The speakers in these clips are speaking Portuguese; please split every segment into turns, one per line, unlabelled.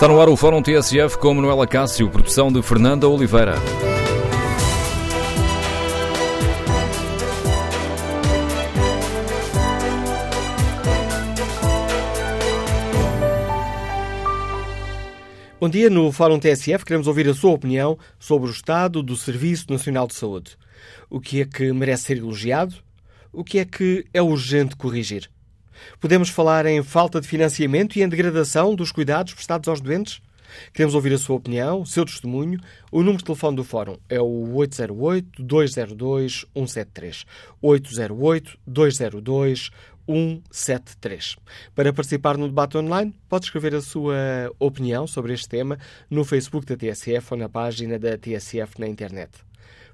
Está no ar o Fórum TSF com Manuela Cássio, produção de Fernanda Oliveira.
Bom dia, no Fórum TSF queremos ouvir a sua opinião sobre o estado do Serviço Nacional de Saúde. O que é que merece ser elogiado? O que é que é urgente corrigir? Podemos falar em falta de financiamento e em degradação dos cuidados prestados aos doentes? Queremos ouvir a sua opinião, o seu testemunho. O número de telefone do Fórum é o 808-202-173. 808-202-173. Para participar no debate online, pode escrever a sua opinião sobre este tema no Facebook da TSF ou na página da TSF na internet.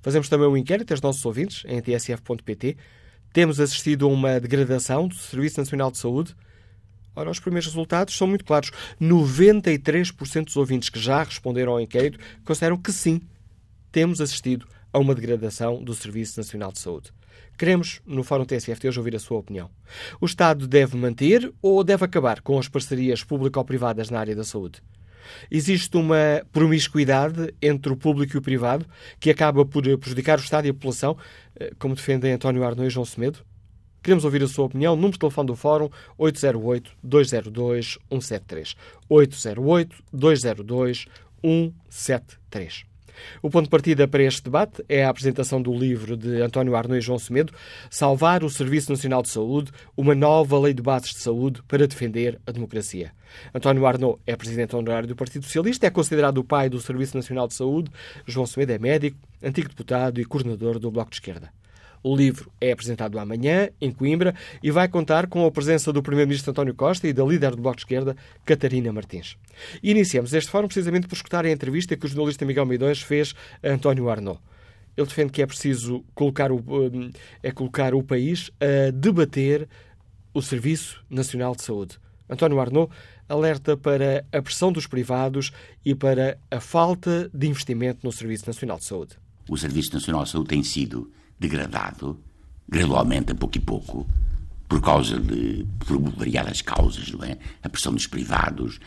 Fazemos também um inquérito aos nossos ouvintes em tsf.pt temos assistido a uma degradação do Serviço Nacional de Saúde? Ora, os primeiros resultados são muito claros. 93% dos ouvintes que já responderam ao inquérito consideram que sim, temos assistido a uma degradação do Serviço Nacional de Saúde. Queremos, no Fórum TSF de hoje, ouvir a sua opinião. O Estado deve manter ou deve acabar com as parcerias público-privadas na área da saúde? Existe uma promiscuidade entre o público e o privado que acaba por prejudicar o Estado e a população, eh, como defendem António Arnoux e João Semedo? Queremos ouvir a sua opinião. Número de telefone do Fórum 808-202-173. 808-202-173. O ponto de partida para este debate é a apresentação do livro de António Arnoux e João Semedo, Salvar o Serviço Nacional de Saúde, uma nova lei de bases de saúde para defender a democracia. António Arnaud é presidente honorário do Partido Socialista, é considerado o pai do Serviço Nacional de Saúde. João Semedo é médico, antigo deputado e coordenador do Bloco de Esquerda. O livro é apresentado amanhã, em Coimbra, e vai contar com a presença do Primeiro-Ministro António Costa e da líder do Bloco de Esquerda, Catarina Martins. E iniciamos este fórum precisamente por escutar a entrevista que o jornalista Miguel Midões fez a António Arnaud. Ele defende que é preciso colocar o, é colocar o país a debater o Serviço Nacional de Saúde. António Arnaud alerta para a pressão dos privados e para a falta de investimento no Serviço Nacional de Saúde.
O Serviço Nacional de Saúde tem sido degradado, gradualmente, a pouco e pouco, por causa de por variadas causas, não é? A pressão dos privados,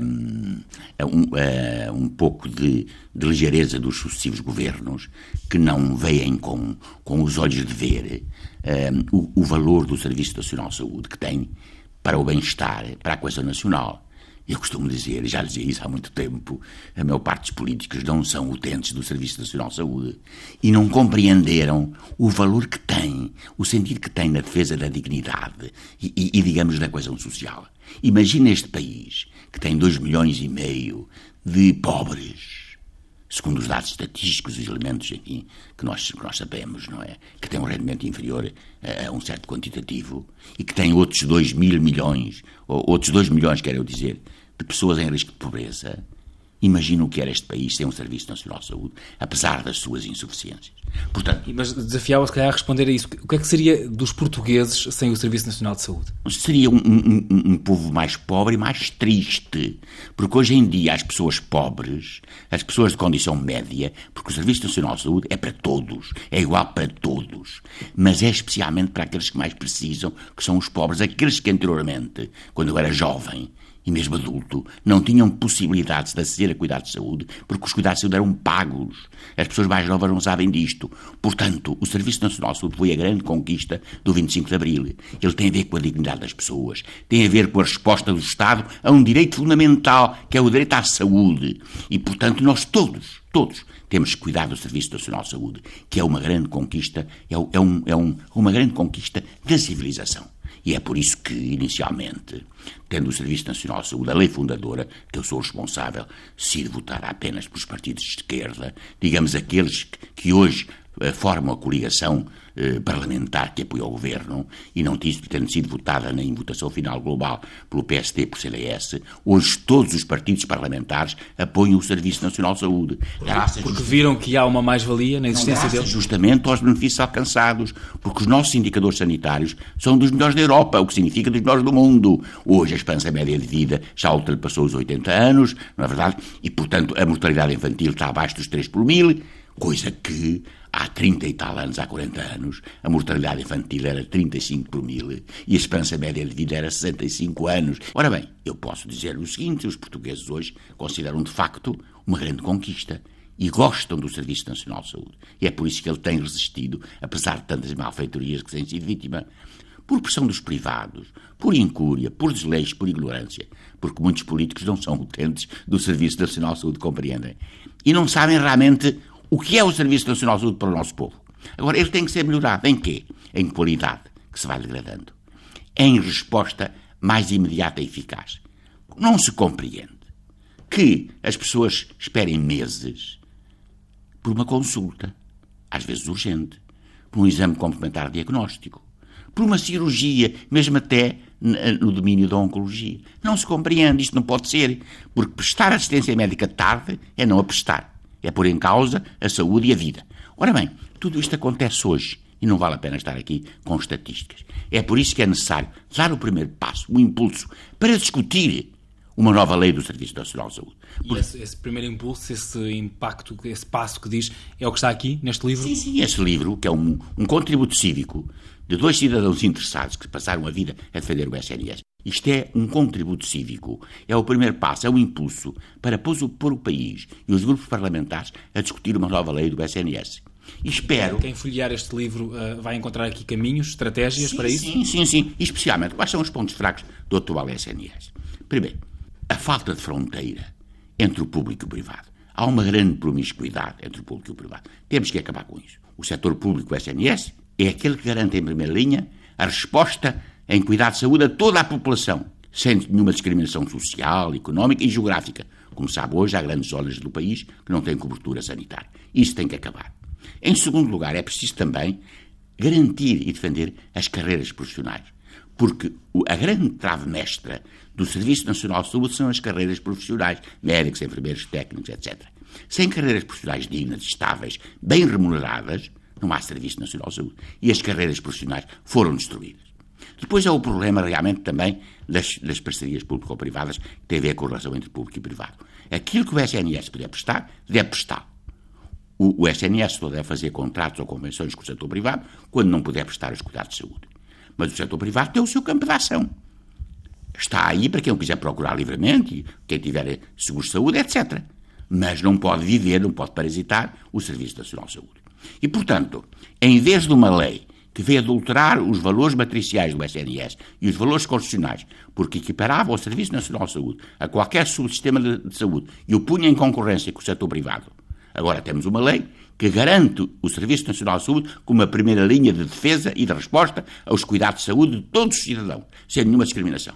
um, um, um pouco de, de, ligeireza dos sucessivos governos que não veem com, com os olhos de ver um, o, o valor do Serviço Nacional de Saúde que tem para o bem-estar, para a coesão nacional. Eu costumo dizer, já dizia isso há muito tempo, a maior parte dos políticos não são utentes do Serviço Nacional de Saúde e não compreenderam o valor que tem, o sentido que tem na defesa da dignidade e, e, e digamos, da coesão social. Imagina este país que tem dois milhões e meio de pobres segundo os dados estatísticos, os elementos enfim, que, nós, que nós sabemos, não é? Que tem um rendimento inferior a, a um certo quantitativo e que tem outros 2 mil milhões, ou outros 2 milhões, quero dizer, de pessoas em risco de pobreza, Imagina o que era este país sem um Serviço Nacional de Saúde, apesar das suas insuficiências.
Portanto, Mas desafiava se calhar a responder a isso. O que é que seria dos portugueses sem o Serviço Nacional de Saúde?
Seria um, um, um povo mais pobre e mais triste. Porque hoje em dia as pessoas pobres, as pessoas de condição média, porque o Serviço Nacional de Saúde é para todos, é igual para todos, mas é especialmente para aqueles que mais precisam, que são os pobres, aqueles que anteriormente, quando eu era jovem, e mesmo adulto, não tinham possibilidade de aceder a cuidados de saúde, porque os cuidados de saúde eram pagos. As pessoas mais novas não sabem disto. Portanto, o Serviço Nacional de Saúde foi a grande conquista do 25 de Abril. Ele tem a ver com a dignidade das pessoas, tem a ver com a resposta do Estado a um direito fundamental, que é o direito à saúde. E, portanto, nós todos, todos, temos que cuidar do Serviço Nacional de Saúde, que é uma grande conquista, é, um, é um, uma grande conquista da civilização. E é por isso que, inicialmente, tendo o Serviço Nacional de Saúde, a lei fundadora, que eu sou responsável, se votar apenas pelos partidos de esquerda, digamos aqueles que hoje eh, formam a coligação eh, parlamentar que apoia o governo e não tendo sido votada nem em votação final global pelo PSD e por CDS, hoje todos os partidos parlamentares apoiam o Serviço Nacional de Saúde.
Graças porque viram que há uma mais-valia na existência dele?
justamente aos benefícios alcançados, porque os nossos indicadores sanitários são dos melhores da Europa, o que significa dos melhores do mundo. Hoje a esperança média de vida já ultrapassou os 80 anos, não é verdade? E, portanto, a mortalidade infantil está abaixo dos 3 por mil, Coisa que há 30 e tal anos, há 40 anos, a mortalidade infantil era 35 por mil e a esperança média de vida era 65 anos. Ora bem, eu posso dizer o seguinte: os portugueses hoje consideram de facto uma grande conquista e gostam do Serviço Nacional de Saúde. E é por isso que ele tem resistido, apesar de tantas malfeitorias que tem sido vítima, por pressão dos privados, por incúria, por desleixo, por ignorância, porque muitos políticos não são utentes do Serviço Nacional de Saúde, compreendem? E não sabem realmente o que é o Serviço Nacional de Saúde para o nosso povo. Agora, ele tem que ser melhorado. Em quê? Em qualidade, que se vai degradando. Em resposta mais imediata e eficaz. Não se compreende que as pessoas esperem meses por uma consulta, às vezes urgente, por um exame complementar diagnóstico, por uma cirurgia, mesmo até no domínio da oncologia. Não se compreende, isto não pode ser, porque prestar assistência médica tarde é não a prestar, é pôr em causa a saúde e a vida. Ora bem, tudo isto acontece hoje e não vale a pena estar aqui com estatísticas. É por isso que é necessário dar o primeiro passo, o impulso, para discutir uma nova lei do Serviço Nacional de Saúde.
E esse, esse, primeiro impulso, esse impacto, esse passo que diz, é o que está aqui neste livro?
Sim, sim, este livro, que é um, um contributo cívico de dois cidadãos interessados que passaram a vida a defender o SNS. Isto é um contributo cívico, é o primeiro passo, é o impulso para pôr o país e os grupos parlamentares a discutir uma nova lei do SNS. E espero.
Quem folhear este livro uh, vai encontrar aqui caminhos, estratégias
sim,
para isso?
Sim, sim, sim. E especialmente, quais são os pontos fracos do atual SNS? Primeiro, a falta de fronteira entre o público e o privado. Há uma grande promiscuidade entre o público e o privado. Temos que acabar com isso. O setor público, o SNS, é aquele que garante em primeira linha a resposta em cuidar de saúde a toda a população, sem nenhuma discriminação social, económica e geográfica. Como sabe, hoje há grandes zonas do país que não têm cobertura sanitária. Isso tem que acabar. Em segundo lugar, é preciso também garantir e defender as carreiras profissionais. Porque a grande trave mestra do Serviço Nacional de Saúde são as carreiras profissionais, médicos, enfermeiros, técnicos, etc. Sem carreiras profissionais dignas, estáveis, bem remuneradas, não há Serviço Nacional de Saúde. E as carreiras profissionais foram destruídas. Depois há o problema realmente também das, das parcerias público-privadas, que tem a ver com a relação entre público e privado. Aquilo que o SNS puder prestar, deve prestar. O, o SNS só deve fazer contratos ou convenções com o setor privado quando não puder prestar os cuidados de saúde. Mas o setor privado tem o seu campo de ação. Está aí para quem o quiser procurar livremente, quem tiver seguro de saúde, etc. Mas não pode viver, não pode parasitar o Serviço Nacional de Saúde. E, portanto, em vez de uma lei que veio adulterar os valores matriciais do SNS e os valores constitucionais, porque equiparava o Serviço Nacional de Saúde a qualquer subsistema de saúde e o punha em concorrência com o setor privado. Agora temos uma lei que garante o Serviço Nacional de Saúde como a primeira linha de defesa e de resposta aos cuidados de saúde de todos os cidadãos, sem nenhuma discriminação.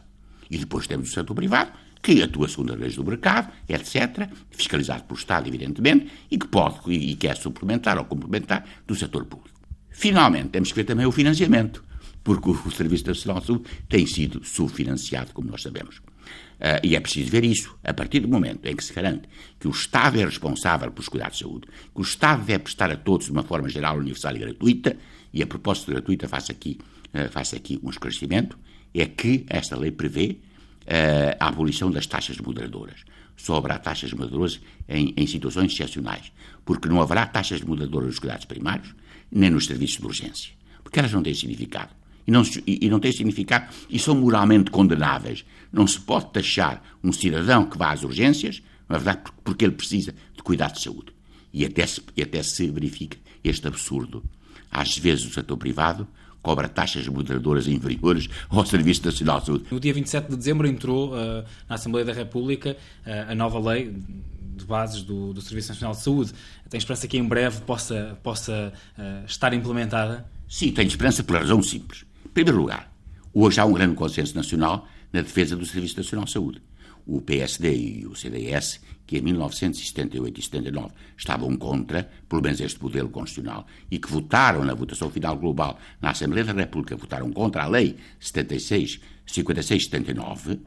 E depois temos o setor privado, que atua segundo as leis do mercado, etc., fiscalizado pelo Estado, evidentemente, e que pode e quer suplementar ou complementar do setor público. Finalmente, temos que ver também o financiamento, porque o Serviço Nacional de Saúde tem sido subfinanciado, como nós sabemos. Uh, e é preciso ver isso. A partir do momento em que se garante que o Estado é responsável pelos cuidados de saúde, que o Estado deve prestar a todos de uma forma geral, universal e gratuita, e a propósito gratuita, faço aqui, uh, aqui um esclarecimento, é que esta lei prevê uh, a abolição das taxas moderadoras. Só taxas moderadoras em, em, situações excepcionais, porque não haverá taxas moderadoras nos cuidados primários, nem nos serviços de urgência, porque elas não têm significado. E não, e, não têm significado e são moralmente condenáveis. Não se pode taxar um cidadão que vá às urgências, na verdade, porque ele precisa de cuidado de saúde. E até se, e até se verifica este absurdo. Às vezes o setor privado cobra taxas moderadoras inferiores ao Serviço Nacional de Saúde.
No dia 27 de dezembro entrou uh, na Assembleia da República uh, a nova lei de bases do, do, Serviço Nacional de Saúde. Tem esperança que em breve possa, possa uh, estar implementada?
Sim, tenho esperança por razão simples. Em primeiro lugar, hoje há um grande consenso nacional na defesa do Serviço Nacional de Saúde o PSD e o CDS, que em 1978 e 79 estavam contra, pelo menos este modelo constitucional, e que votaram na votação final global na Assembleia da República, votaram contra a Lei 76, 56-79,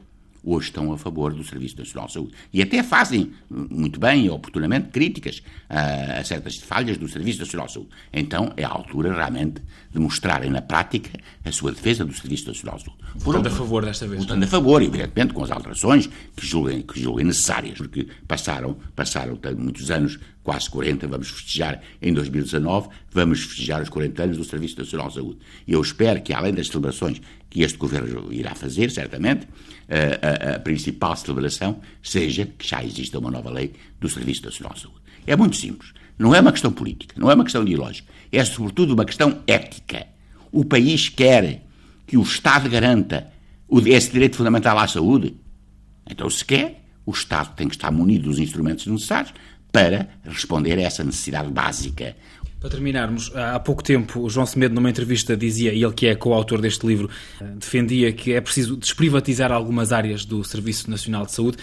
hoje estão a favor do Serviço Nacional de Saúde. E até fazem, muito bem e oportunamente, críticas a, a, certas falhas do Serviço Nacional de Saúde. Então é a altura, realmente, de mostrarem na prática a sua defesa do Serviço Nacional de Saúde.
Votando a favor desta vez.
Votando a favor, evidentemente, com as alterações que julguem, que julguem necessárias, porque passaram, passaram muitos anos, quase 40, vamos festejar em 2019, vamos festejar os 40 anos do Serviço Nacional de Saúde. E eu espero que, além das celebrações que este governo irá fazer, certamente, a, a, a, principal celebração seja que já exista uma nova lei do Serviço Nacional de Saúde. É muito simples. Não é uma questão política, não é uma questão ideológica, é sobretudo uma questão ética. O país quer que o Estado garanta esse direito fundamental à saúde. Então, se quer, o Estado tem que estar munido dos instrumentos necessários para responder a essa necessidade básica.
Para terminarmos, há pouco tempo o João Semedo, numa entrevista, dizia, e ele que é coautor deste livro, eh, defendia que é preciso desprivatizar algumas áreas do Serviço Nacional de Saúde.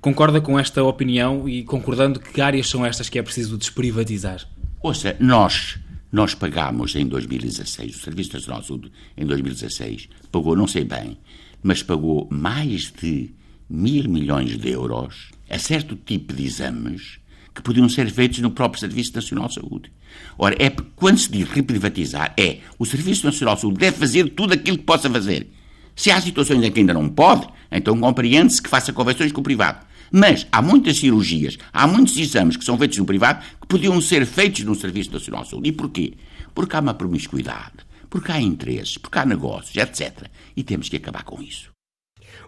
Concorda com esta opinião e concordando que áreas são estas que é preciso desprivatizar?
Ouça, nós, nós pagámos em 2016, o Serviço Nacional de Saúde, em 2016, pagou, não sei bem, mas pagou mais de mil milhões de euros a certo tipo de exames que podiam ser feitos no próprio Serviço Nacional de Saúde. Ora, é quando se diz reprivatizar, é o Serviço Nacional de Saúde deve fazer tudo aquilo que possa fazer. Se há situações em que ainda não pode, então compreende-se que faça convenções com o privado. Mas há muitas cirurgias, há muitos exames que são feitos no privado que podiam ser feitos no Serviço Nacional de Saúde. E porquê? Porque há uma promiscuidade, porque há interesses, porque há negócios, etc. E temos que acabar com isso.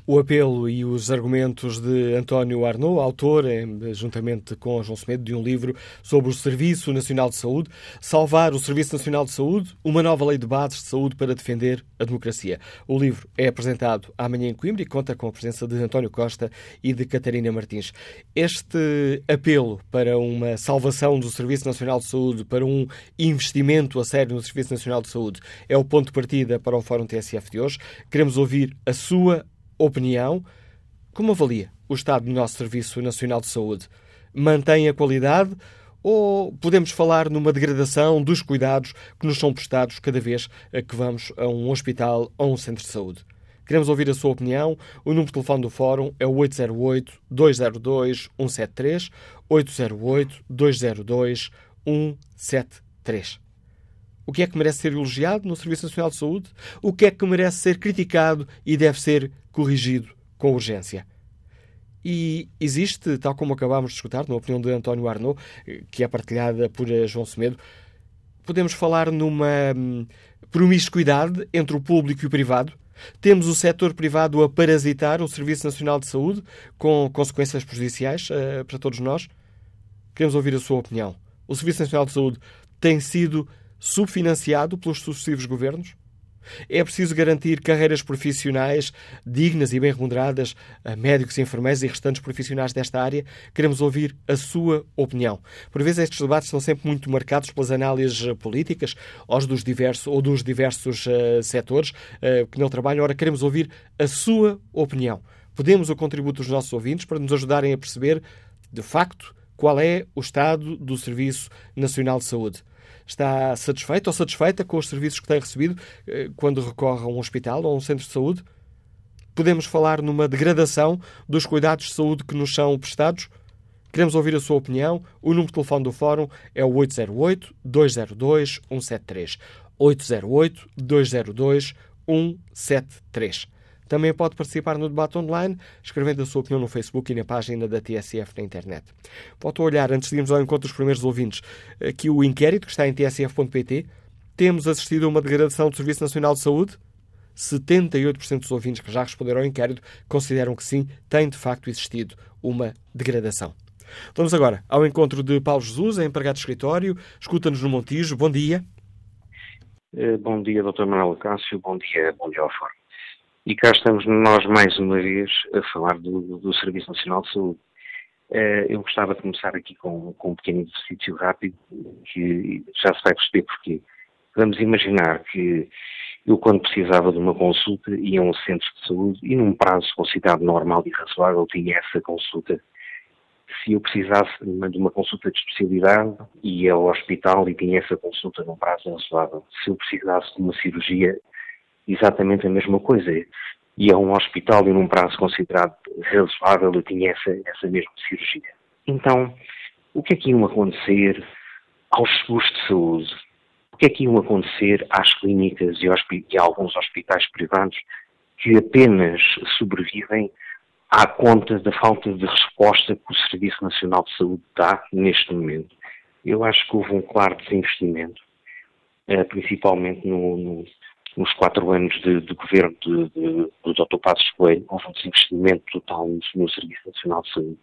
O apelo e os argumentos de António Arnaud, autor, juntamente com João Semedo, de um livro sobre o Serviço Nacional de Saúde, Salvar o Serviço Nacional de Saúde, uma nova lei de bases de saúde para defender a democracia. O livro é apresentado amanhã em Coimbra e conta com a presença de António Costa e de Catarina Martins. Este apelo para uma salvação do Serviço Nacional de Saúde, para um investimento a sério no Serviço Nacional de Saúde, é o ponto de partida para o Fórum TSF de hoje. Queremos ouvir a sua opinião, como avalia o estado do nosso Serviço Nacional de Saúde? Mantém a qualidade ou podemos falar numa degradação dos cuidados que nos são prestados cada vez que vamos a um hospital ou um centro de saúde? Queremos ouvir a sua opinião. O número de telefone do Fórum é o 808-202-173, 808-202-173. O que é que merece ser elogiado no Serviço Nacional de Saúde? O que é que merece ser criticado e deve ser corrigido com urgência? E existe, tal como acabámos de escutar, na opinião de António Arnaud, que é partilhada por eh, João Semedo, podemos falar numa hum, promiscuidade entre o público e o privado? Temos o setor privado a parasitar o Serviço Nacional de Saúde, com consequências prejudiciais uh, para todos nós? Queremos ouvir a sua opinião. O Serviço Nacional de Saúde tem sido subfinanciado pelos sucessivos governos? É preciso garantir carreiras profissionais dignas e bem remuneradas a médicos, enfermeiros e restantes profissionais desta área? Queremos ouvir a sua opinião. Por vezes estes debates são sempre muito marcados pelas análises políticas ou dos diversos, ou dos diversos uh, setores uh, que não trabalham. Ora, queremos ouvir a sua opinião. Podemos o contributo dos nossos ouvintes para nos ajudarem a perceber, de facto, qual é o estado do Serviço Nacional de Saúde. Está satisfeito ou satisfeita com os serviços que tem recebido eh, quando recorre a um hospital ou a um centro de saúde? Podemos falar numa degradação dos cuidados de saúde que nos são prestados? Queremos ouvir a sua opinião. O número de telefone do Fórum é o 808-202-173. 808-202-173. Também pode participar no debate online, escrevendo a sua opinião no Facebook e na página da TSF na internet. Pode olhar, antes de irmos ao encontro dos primeiros ouvintes, aqui o inquérito que está em tsf.pt. Temos assistido a uma degradação do Serviço Nacional de Saúde? 78% dos ouvintes que já responderam ao inquérito consideram que sim, tem de facto existido uma degradação. Vamos agora ao encontro de Paulo Jesus, é empregado de escritório, escuta-nos no Montijo. Bom dia.
Eh, bom dia, Dr. Manuel Cássio. Bom dia, bom dia ao Fórum. E cá estamos nós mais uma vez a falar do, do Serviço Nacional de Saúde. Uh, eu gostava de começar aqui com, com um pequeno exercício rápido, que já se vai perceber porquê. Vamos imaginar que eu, quando precisava de uma consulta, ia a um centro de saúde e, num prazo considerado normal e razoável, tinha essa consulta. Se eu precisasse de uma, consulta de especialidade, ia ao hospital e tinha essa consulta num prazo razoável. Se eu precisasse de uma cirurgia, exatamente a mesma coisa. e a um hospital e num prazo considerado razoável eu tinha essa, essa mesma cirurgia. Então, o que é que ia acontecer aos seguros de saúde? O que é que ia acontecer às clínicas e, e a alguns hospitais privados que apenas sobrevivem à conta da falta de resposta que o Serviço Nacional de Saúde dá neste momento? Eu acho que houve um claro desinvestimento, eh, principalmente no, no nos quatro anos de, de governo de, de, do Dr. Passos Coelho, houve um desinvestimento total no, Serviço Nacional de Saúde.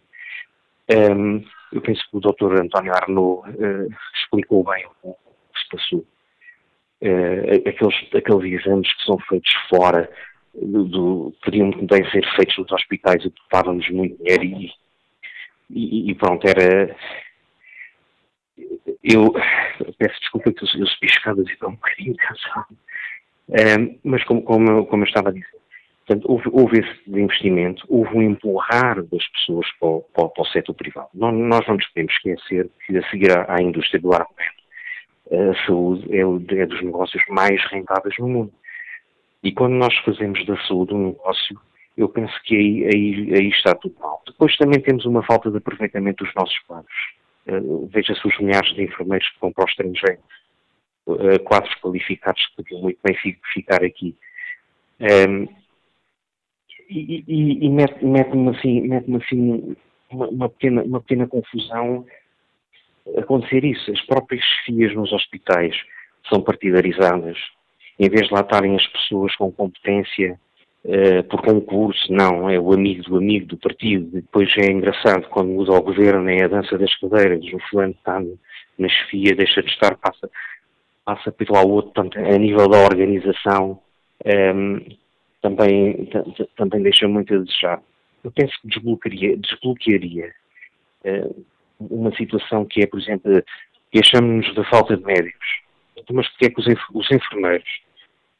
Um, eu penso que o Dr. António Arnaud uh, explicou bem o que se passou. Uh, aqueles, aqueles exames que são feitos fora do, do, podiam bem ser feitos nos hospitais e poupavam-nos muito dinheiro e, e, e, pronto, era. Eu peço desculpa que eu, eu subi escadas e estou um bocadinho cansado mas como, como, como, eu estava a dizer, portanto, houve, houve, esse investimento, houve um empurrar das pessoas para o, para, para o setor privado. Nós, nós, não nos podemos esquecer que a seguir à, à indústria do armamento, a saúde é, é dos negócios mais rentáveis no mundo. E quando nós fazemos da saúde um negócio, eu penso que aí, aí, aí, está tudo mal. Depois também temos uma falta de aproveitamento dos nossos quadros. Uh, Veja-se os milhares de enfermeiros que vão para o estrangeiro uh, quadros qualificados que podiam muito bem ficar aqui. Um, e, e, e mete-me assim, mete assim uma, uma, pequena, uma pequena confusão acontecer isso. As próprias chefias nos hospitais são partidarizadas. Em vez de lá estarem as pessoas com competência uh, por concurso, não, é o amigo do amigo do partido. Depois é engraçado, quando muda o governo, é a dança das cadeiras, o fulano está na chefia, deixa de estar, passa, passa pelo ao outro, portanto, a nível da organização, um, ehm, também, também deixa muito a desejar. Eu penso que desbloquearia, desbloquearia uh, uma situação que é, por exemplo, queixamos-nos da falta de médicos. Mas porque é que os, os enfermeiros,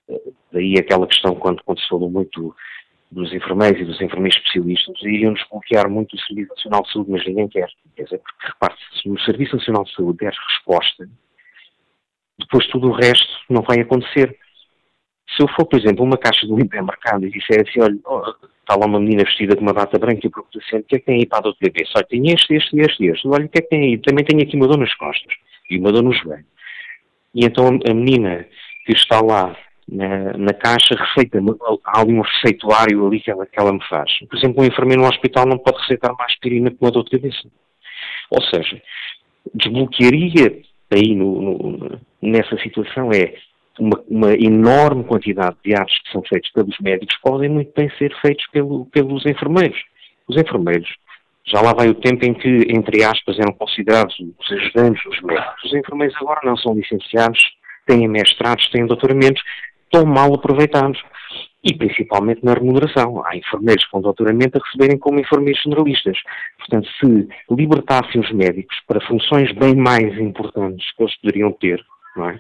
uh, daí aquela questão quando, quando se falou muito dos enfermeiros e dos enfermeiros especialistas, iriam desbloquear muito o Serviço Nacional de Saúde, mas ninguém quer. Quer dizer, porque repare se o Serviço Nacional de Saúde der resposta depois tudo o resto não vai acontecer. Se eu for, por exemplo, uma caixa do hipermercado e disser assim, olha, está lá uma menina vestida com uma bata branca e pergunta assim, o que é que tem aí para a dor de tem este, este este, este. Olha, o que é que tem aí? Também tenho aqui uma dor nas costas e uma dor no joelho. E então a menina que está lá na, na caixa receita há ali um receituário ali que ela, que ela me faz. Por exemplo, um enfermeiro no hospital não pode receitar mais aspirina com uma dor de cabeça. Ou seja, desbloquearia aí no, no, nessa situação é uma, uma, enorme quantidade de atos que são feitos pelos médicos podem muito bem ser feitos pelo, pelos enfermeiros. Os enfermeiros, já lá vai o tempo em que, entre aspas, eram considerados os ajudantes dos médicos. Os enfermeiros agora não são licenciados, têm mestrados, têm doutoramentos, estão mal aproveitados. E principalmente na remuneração. Há enfermeiros com doutoramento a receberem como enfermeiros generalistas. Portanto, se libertassem os médicos para funções bem mais importantes que eles poderiam ter, é?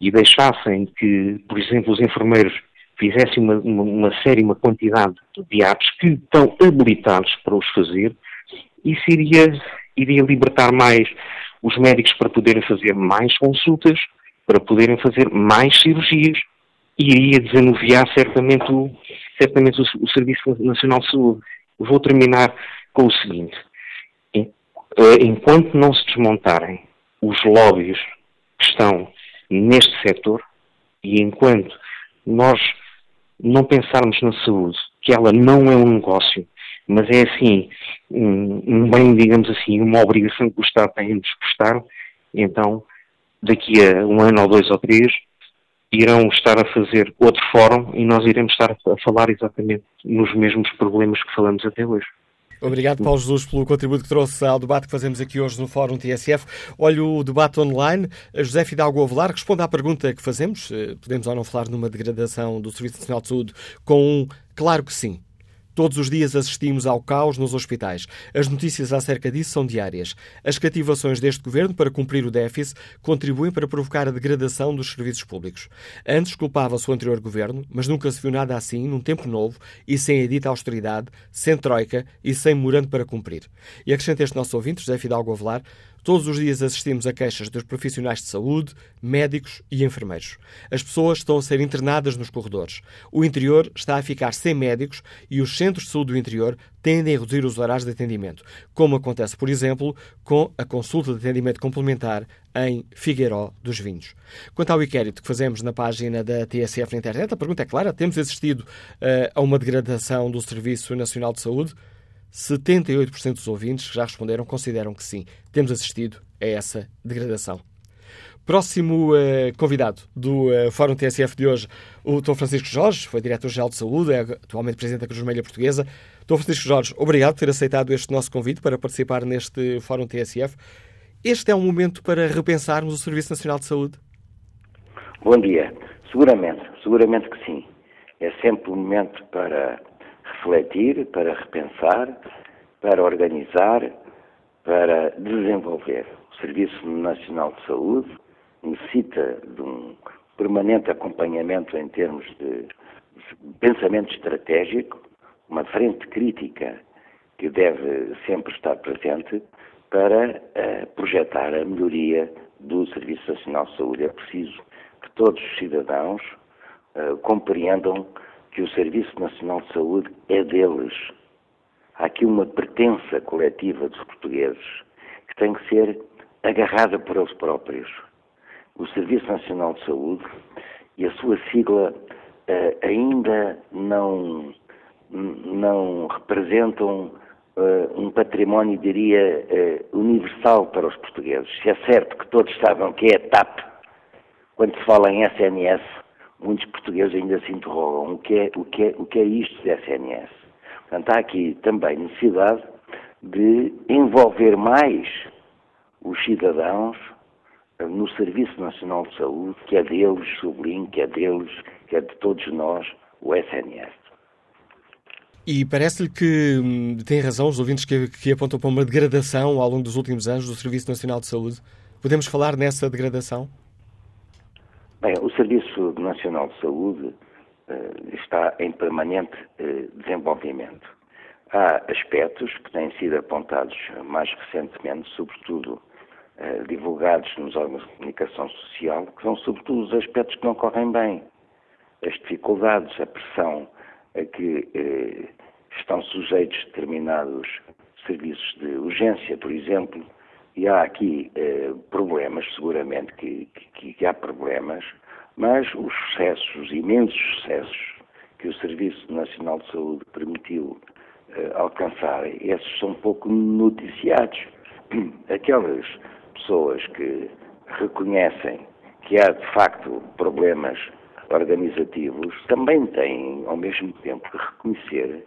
E deixassem que, por exemplo, os enfermeiros fizessem uma, uma, uma série, uma quantidade de atos que estão habilitados para os fazer, isso iria, iria libertar mais os médicos para poderem fazer mais consultas, para poderem fazer mais cirurgias iria desanuviar certamente o, certamente o, o Serviço Nacional de Saúde. Vou terminar com o seguinte. Eh, enquanto não se desmontarem os lobbies que estão neste setor e enquanto nós não pensarmos na saúde, que ela não é um negócio, mas é assim, um, um bem, digamos assim, uma obrigação que o Estado tem de prestar, então daqui a um ano ou dois ou três irão estar a fazer outro fórum e nós iremos estar a falar exatamente nos mesmos problemas que falamos até hoje.
Obrigado, Paulo Jesus, pelo contributo que trouxe ao debate que fazemos aqui hoje no Fórum TSF. Olha o debate online. José Fidalgo Avelar responde à pergunta que fazemos. Eh, podemos ou não falar numa degradação do Serviço Nacional de Saúde com um claro que sim. Todos os dias assistimos ao caos nos hospitais. As notícias acerca disso são diárias. As cativações deste governo para cumprir o déficit contribuem para provocar a degradação dos serviços públicos. Antes culpava-se o anterior governo, mas nunca se viu nada assim num tempo novo e sem a dita austeridade, sem troika e sem morando para cumprir. E acrescenta este nosso ouvinte, José Fidalgo Avelar, Todos os dias assistimos a queixas dos profissionais de saúde, médicos e enfermeiros. As pessoas estão a ser internadas nos corredores. O interior está a ficar sem médicos e os centros de saúde do interior tendem a reduzir os horários de atendimento, como acontece, por exemplo, com a consulta de atendimento complementar em Figueiró dos Vinhos. Quanto ao inquérito que fazemos na página da TSF na internet, a pergunta é clara: temos assistido uh, a uma degradação do Serviço Nacional de Saúde? 78% dos ouvintes que já responderam consideram que sim, temos assistido a essa degradação. Próximo uh, convidado do uh, Fórum TSF de hoje, o Dr. Francisco Jorge, foi Diretor-Geral de Saúde, é atualmente Presidente da Cruz Vermelha Portuguesa. Dr. Francisco Jorge, obrigado por ter aceitado este nosso convite para participar neste Fórum TSF. Este é um momento para repensarmos o Serviço Nacional de Saúde?
Bom dia. Seguramente, seguramente que sim. É sempre um momento para refletir, para repensar, para organizar, para desenvolver. O Serviço Nacional de Saúde necessita de um permanente acompanhamento em termos de pensamento estratégico, uma frente crítica que deve sempre estar presente para uh, projetar a melhoria do Serviço Nacional de Saúde. É preciso que todos os cidadãos uh, compreendam que o Serviço Nacional de Saúde é deles. Há aqui uma pertença coletiva dos portugueses que tem que ser agarrada por eles próprios. O Serviço Nacional de Saúde e a sua sigla uh, ainda não, não representam uh, um património, diria, uh, universal para os portugueses. Se é certo que todos sabem que é TAP, quando se fala em SNS, muitos portugueses ainda se interrogam o que é, o que é, o que é isto de SNS. Portanto, há aqui também necessidade de envolver mais os cidadãos eh, no Serviço Nacional de Saúde, que é deles, sublinho, que é deles, que é de todos nós, o SNS.
E parece-lhe que hum, tem razão os ouvintes que, que apontam para uma degradação ao longo dos últimos anos do Serviço Nacional de Saúde. Podemos falar nessa degradação?
Bem, o Serviço Nacional de Saúde uh, está em permanente uh, desenvolvimento. Há aspectos que têm sido apontados mais recentemente, sobretudo uh, divulgados nos órgãos de comunicação social, que são sobretudo os aspectos que não correm bem. As dificuldades, a pressão a que estão sujeitos determinados serviços de urgência, por exemplo, e há aqui eh, problemas, seguramente que, que, que, há problemas, mas os sucessos, os imensos sucessos que o Serviço Nacional de Saúde permitiu eh, alcançar, esses são pouco noticiados. Aquelas pessoas que reconhecem que há de facto problemas organizativos também têm, ao mesmo tempo, que reconhecer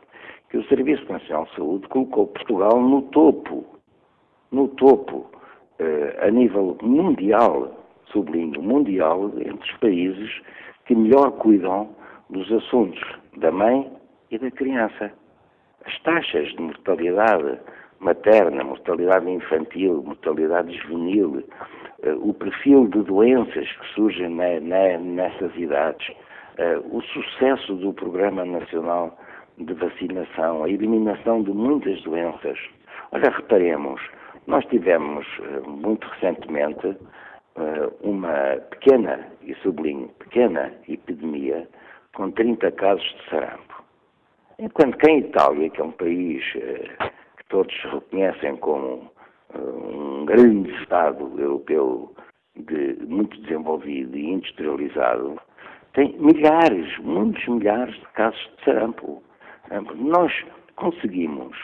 que o Serviço Nacional de Saúde colocou Portugal no topo no topo, eh, a nível mundial, sublinho, mundial, entre os países que melhor cuidam dos assuntos da mãe e da criança. As taxas de mortalidade materna, mortalidade infantil, mortalidade juvenil, eh, o perfil de doenças que surgem nessas idades, eh, o sucesso do Programa Nacional de Vacinação, a eliminação de muitas doenças. Olha, reparemos, nós tivemos, eh, muito recentemente, eh, uma pequena, e sublinho, pequena epidemia com 30 casos de sarampo. Enquanto que em Itália, que é um país eh, que todos reconhecem como um grande Estado europeu de, muito desenvolvido e industrializado, tem milhares, muitos milhares de casos de sarampo. Nós conseguimos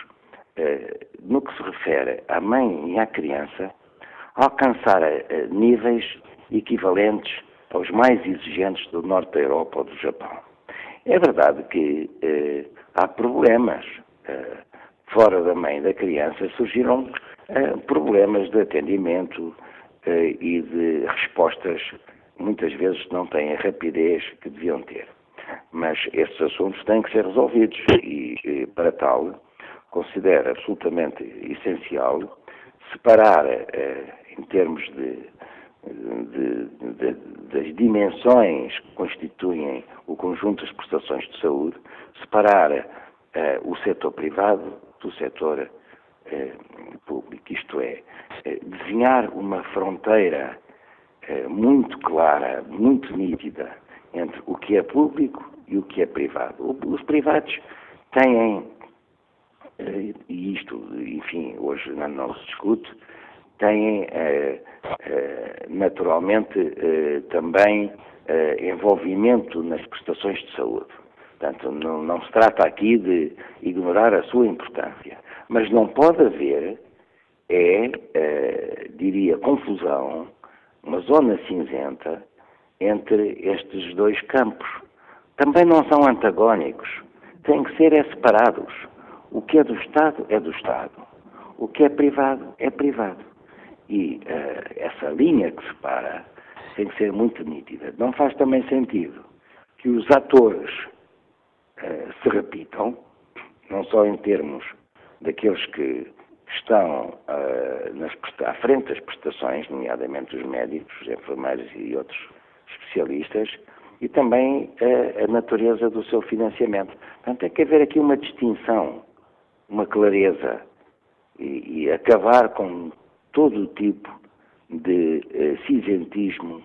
no que se refere à mãe e à criança, alcançar eh, níveis equivalentes aos mais exigentes do norte da Europa ou do Japão. É verdade que eh, há problemas. Eh, fora da mãe e da criança surgiram eh, problemas de atendimento eh, e de respostas muitas vezes não têm a rapidez que deviam ter. Mas estes assuntos têm que ser resolvidos e para tal, considero absolutamente essencial separar, eh, em termos de, de, de, das dimensões que constituem o conjunto das prestações de saúde, separar eh, o setor privado do setor eh, público. Isto é, desenhar uma fronteira muito clara, muito nítida entre o que é público e o que é privado. Os privados têm, e isto, enfim, hoje não se discute, têm naturalmente também envolvimento nas prestações de saúde. Portanto, não, não, se trata aqui de ignorar a sua importância. Mas não pode haver, é, é diria, confusão, uma zona cinzenta entre estes dois campos. Também não são antagónicos, têm que ser é separados. O que é do Estado é do Estado, o que é privado é privado. E uh, essa linha que separa tem que ser muito nítida. Não faz também sentido que os atores uh, se repitam, não só em termos daqueles que estão uh, nas, à frente das prestações, nomeadamente os médicos, os enfermeiros e outros especialistas, e também uh, a natureza do seu financiamento. Portanto, tem que haver aqui uma distinção, uma clareza, e, e acabar com todo o tipo de uh, cinzentismo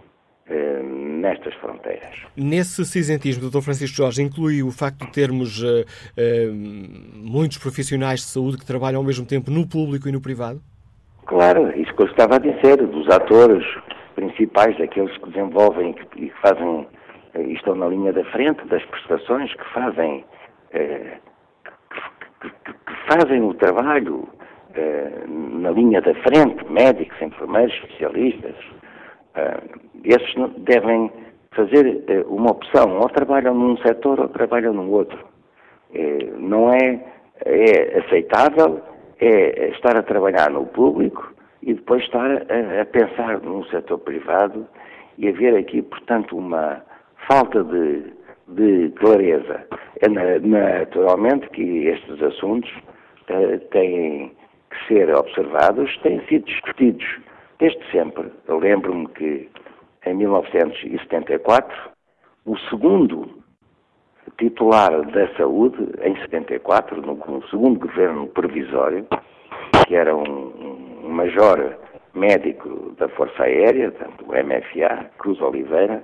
eh, nestas fronteiras.
Nesse cinzentismo, Dr. Francisco Jorge, inclui o facto de termos uh, uh, muitos profissionais de saúde que trabalham ao mesmo tempo no público e no privado?
Claro, isso que eu estava a dizer, dos atores principais, daqueles que desenvolvem e que fazem, e estão na linha da frente das prestações, que fazem, que, que, fazem o trabalho na linha da frente, médicos, enfermeiros, especialistas, esses devem fazer eh, uma opção, ou trabalham num setor ou trabalham no outro. Eh, não é, é aceitável é estar a trabalhar no público e depois estar a, a pensar num setor privado e haver aqui, portanto, uma falta de, de clareza. É naturalmente que estes assuntos uh, têm que ser observados, têm sido discutidos desde sempre. Eu lembro-me que em 1974, o segundo titular da saúde, em 74, no, segundo governo provisório, que era um, major médico da Força Aérea, do MFA, Cruz Oliveira,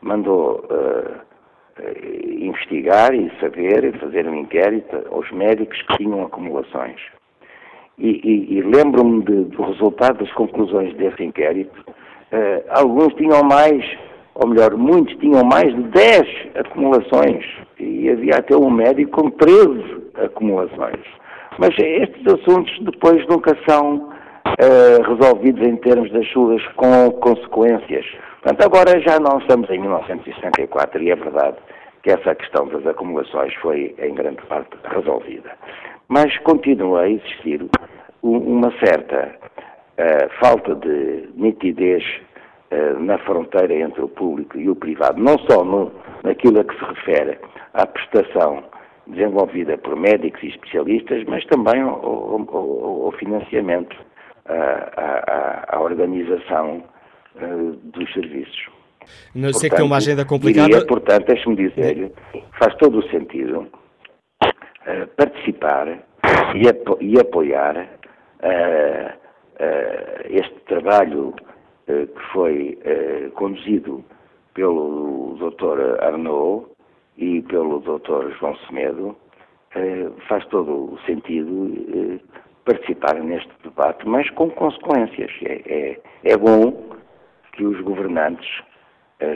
mandou uh, investigar e saber, fazer um inquérito aos médicos que tinham acumulações. E, e, e lembro-me do resultado das conclusões desse inquérito, Uh, alguns tinham mais, ou melhor, muitos tinham mais de 10 acumulações e havia até um médico com 13 acumulações. Mas estes assuntos depois nunca são uh, resolvidos em termos das suas com consequências. Portanto, agora já não estamos em 1964 e é verdade que essa questão das acumulações foi em grande parte resolvida. Mas continua a existir uma certa uh, falta de nitidez uh, na fronteira entre o público e o privado, não só no, naquilo a que se refere à prestação desenvolvida por médicos e especialistas, mas também ao, ao, ao financiamento, à, à, à organização uh, dos serviços.
Não sei que tem uma agenda complicada. Diria,
portanto, deixe-me dizer, faz todo o sentido uh, participar e, apo e apoiar uh, este trabalho que foi conduzido pelo Dr. Arnaud e pelo Dr. João Semedo, faz todo o sentido participar neste debate, mas com consequências. É, é, é bom que os governantes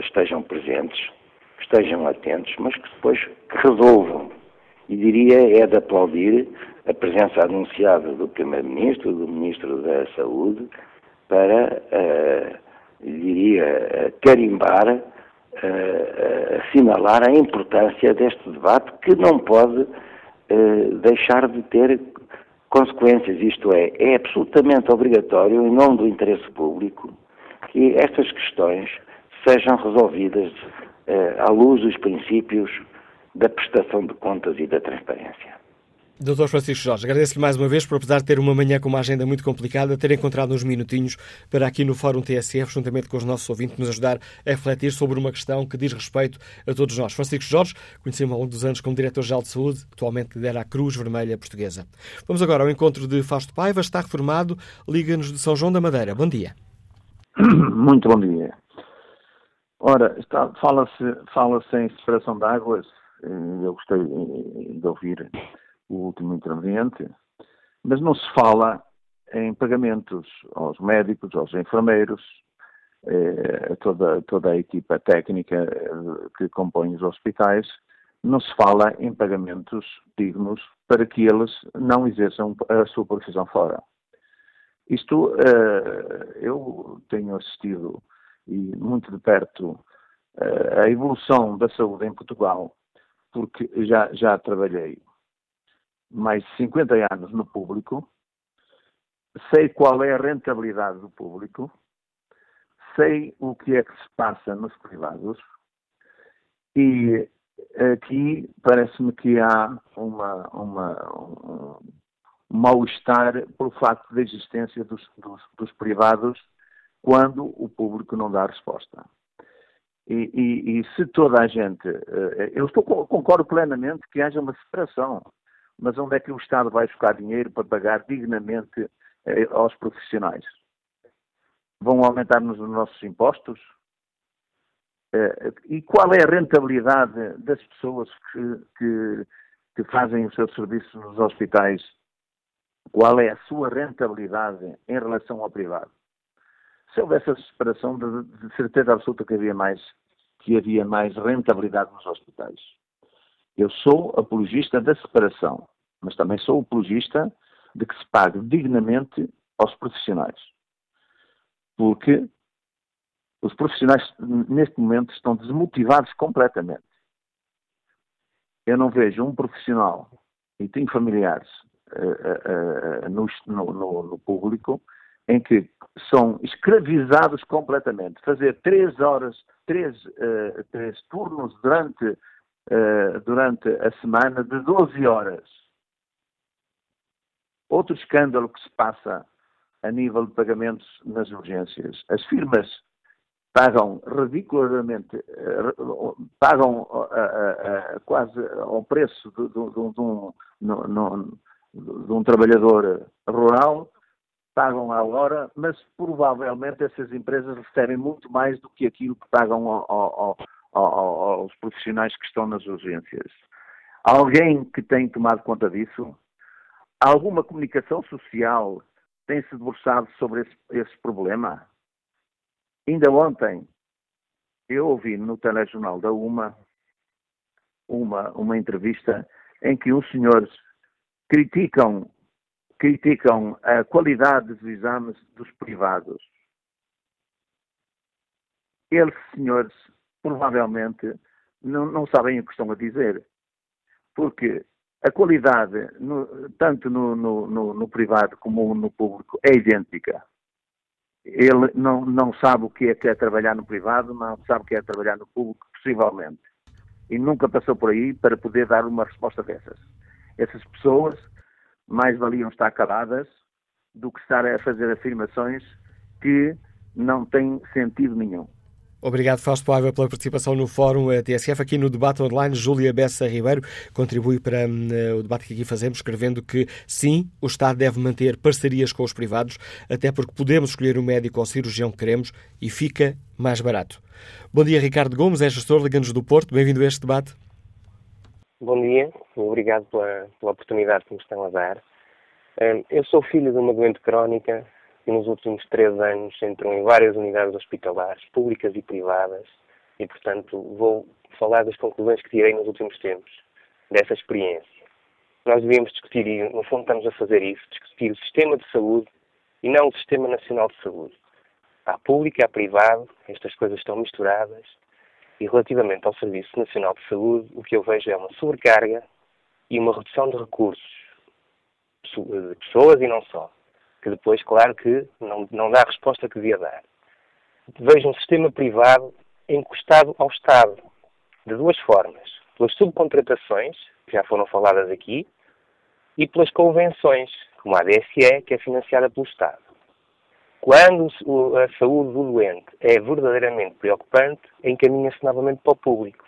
estejam presentes, estejam atentos, mas que depois resolvam. E diria é de aplaudir a presença anunciada do Primeiro-Ministro, do Ministro da Saúde, para, uh, diria, carimbar, uh, assinalar a importância deste debate que não pode uh, deixar de ter consequências, isto é, é absolutamente obrigatório, em nome do interesse público, que estas questões sejam resolvidas à luz dos princípios da prestação de contas e da transparência.
Doutor Francisco Jorge, agradeço-lhe mais uma vez por, apesar de ter uma manhã com uma agenda muito complicada, ter encontrado uns minutinhos para aqui no Fórum TSF, juntamente com os nossos ouvintes, nos ajudar a refletir sobre uma questão que diz respeito a todos nós. Francisco Jorge, conhecemos ao longo dos anos como Diretor-Geral de Saúde, atualmente lidera a Cruz Vermelha Portuguesa. Vamos agora ao encontro de Fausto Paiva, está reformado, liga-nos de São João da Madeira. Bom dia.
Muito bom dia. Ora, fala-se fala em separação de águas, eu gostei de ouvir o último interveniente, mas não se fala em pagamentos aos médicos, aos enfermeiros, eh, a toda, toda a equipa técnica eh, que compõe os hospitais, não se fala em pagamentos dignos para que eles não exerçam a sua profissão fora. Isto, eh, eu tenho assistido e muito de perto a evolução da saúde em Portugal, porque já, já trabalhei mais de 50 anos no público, sei qual é a rentabilidade do público, sei o que é que se passa nos privados e aqui parece-me que há uma, uma, um, um mal-estar pelo facto da existência dos, dos, dos, privados quando o público não dá resposta. E, e, e se toda a gente. Eh, eu estou, concordo plenamente que haja uma separação mas onde é que o Estado vai buscar dinheiro para pagar dignamente eh, aos profissionais? Vão aumentar-nos os nossos impostos? Eh, e qual é a rentabilidade das pessoas que, que, que fazem o seu serviço nos hospitais? Qual é a sua rentabilidade em relação ao privado? Se houvesse essa separação, de, de certeza absoluta que havia mais, que havia mais rentabilidade nos hospitais. Eu sou apologista da separação, mas também sou apologista de que se pague dignamente aos profissionais. Porque os profissionais, neste momento, estão desmotivados completamente. Eu não vejo um profissional, e tenho familiares uh, uh, no, no, no, público, em que são escravizados completamente. Fazer três horas, três, três turnos durante durante a semana de 12 horas. Outro escândalo que se passa a nível de pagamentos nas urgências. As firmas pagam ridiculamente, pagam uh, quase ao preço de, um, de um trabalhador rural, pagam à hora, mas provavelmente essas empresas recebem muito mais do que aquilo que pagam ao, ao, aos profissionais que estão nas urgências. Alguém que tem tomado conta disso? Alguma comunicação social tem se debruçado sobre esse, esse problema? Ainda ontem eu ouvi no telejornal da UMA uma, uma entrevista em que os senhores criticam, criticam a qualidade dos exames dos privados. Eles, senhores, provavelmente não, não sabem o que estão a dizer. Porque a qualidade, no, tanto no, no, no, privado como no público, é idêntica. Ele não, não sabe o que é, que é trabalhar no privado, não sabe o que é trabalhar no público, possivelmente. E nunca passou por aí para poder dar uma resposta dessas. Essas pessoas mais valiam estar caladas do que estar a fazer afirmações que não têm sentido nenhum.
Obrigado, Fausto Paiva, pela participação no Fórum TSF. Aqui no debate online, Júlia Bessa Ribeiro contribui para uh, o debate que aqui fazemos, escrevendo que sim, o Estado deve manter parcerias com os privados, até porque podemos escolher o médico ou cirurgião que queremos e fica mais barato. Bom dia, Ricardo Gomes, é gestor Liga-nos do Porto. Bem-vindo a este debate.
Bom dia, obrigado pela, pela oportunidade que me estão a dar. Eu sou filho de uma doente crónica que nos últimos três anos entrou em várias unidades hospitalares, públicas e privadas, e, portanto, vou falar das conclusões que tirei nos últimos tempos dessa experiência. Nós devíamos discutir, e no fundo estamos a fazer isso, discutir o sistema de saúde e não o Sistema Nacional de Saúde. Há público e há privado, estas coisas estão misturadas, e relativamente ao Serviço Nacional de Saúde, o que eu vejo é uma sobrecarga e uma redução de recursos de pessoas e não só que depois, claro que não, não dá a resposta que devia dar. Vejo um sistema privado encostado ao Estado, de duas formas. Pelas subcontratações, que já foram faladas aqui, e pelas convenções, como a DSE, que é financiada pelo Estado. Quando a saúde do doente é verdadeiramente preocupante, encaminha-se novamente para o público.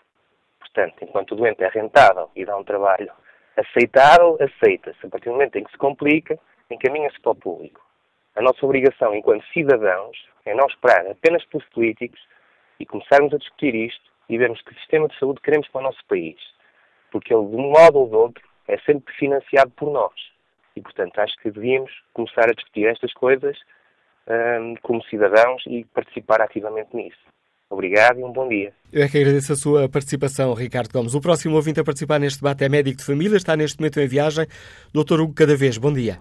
Portanto, enquanto o doente é rentável e dá um trabalho aceitável, aceita-se. A partir do momento em que se complica, encaminha-se para o público. A nossa obrigação enquanto cidadãos é não esperar apenas pelos políticos e começarmos a discutir isto e vermos que sistema de saúde queremos para o nosso país. Porque ele, de um modo ou de outro, é sempre financiado por nós. E, portanto, acho que devíamos começar a discutir estas coisas um, como cidadãos e participar ativamente nisso. Obrigado e um bom dia.
Eu é que agradeço a sua participação, Ricardo Gomes. O próximo ouvinte a participar neste debate é médico de família, está neste momento em viagem. Doutor Hugo Cadavez, bom dia.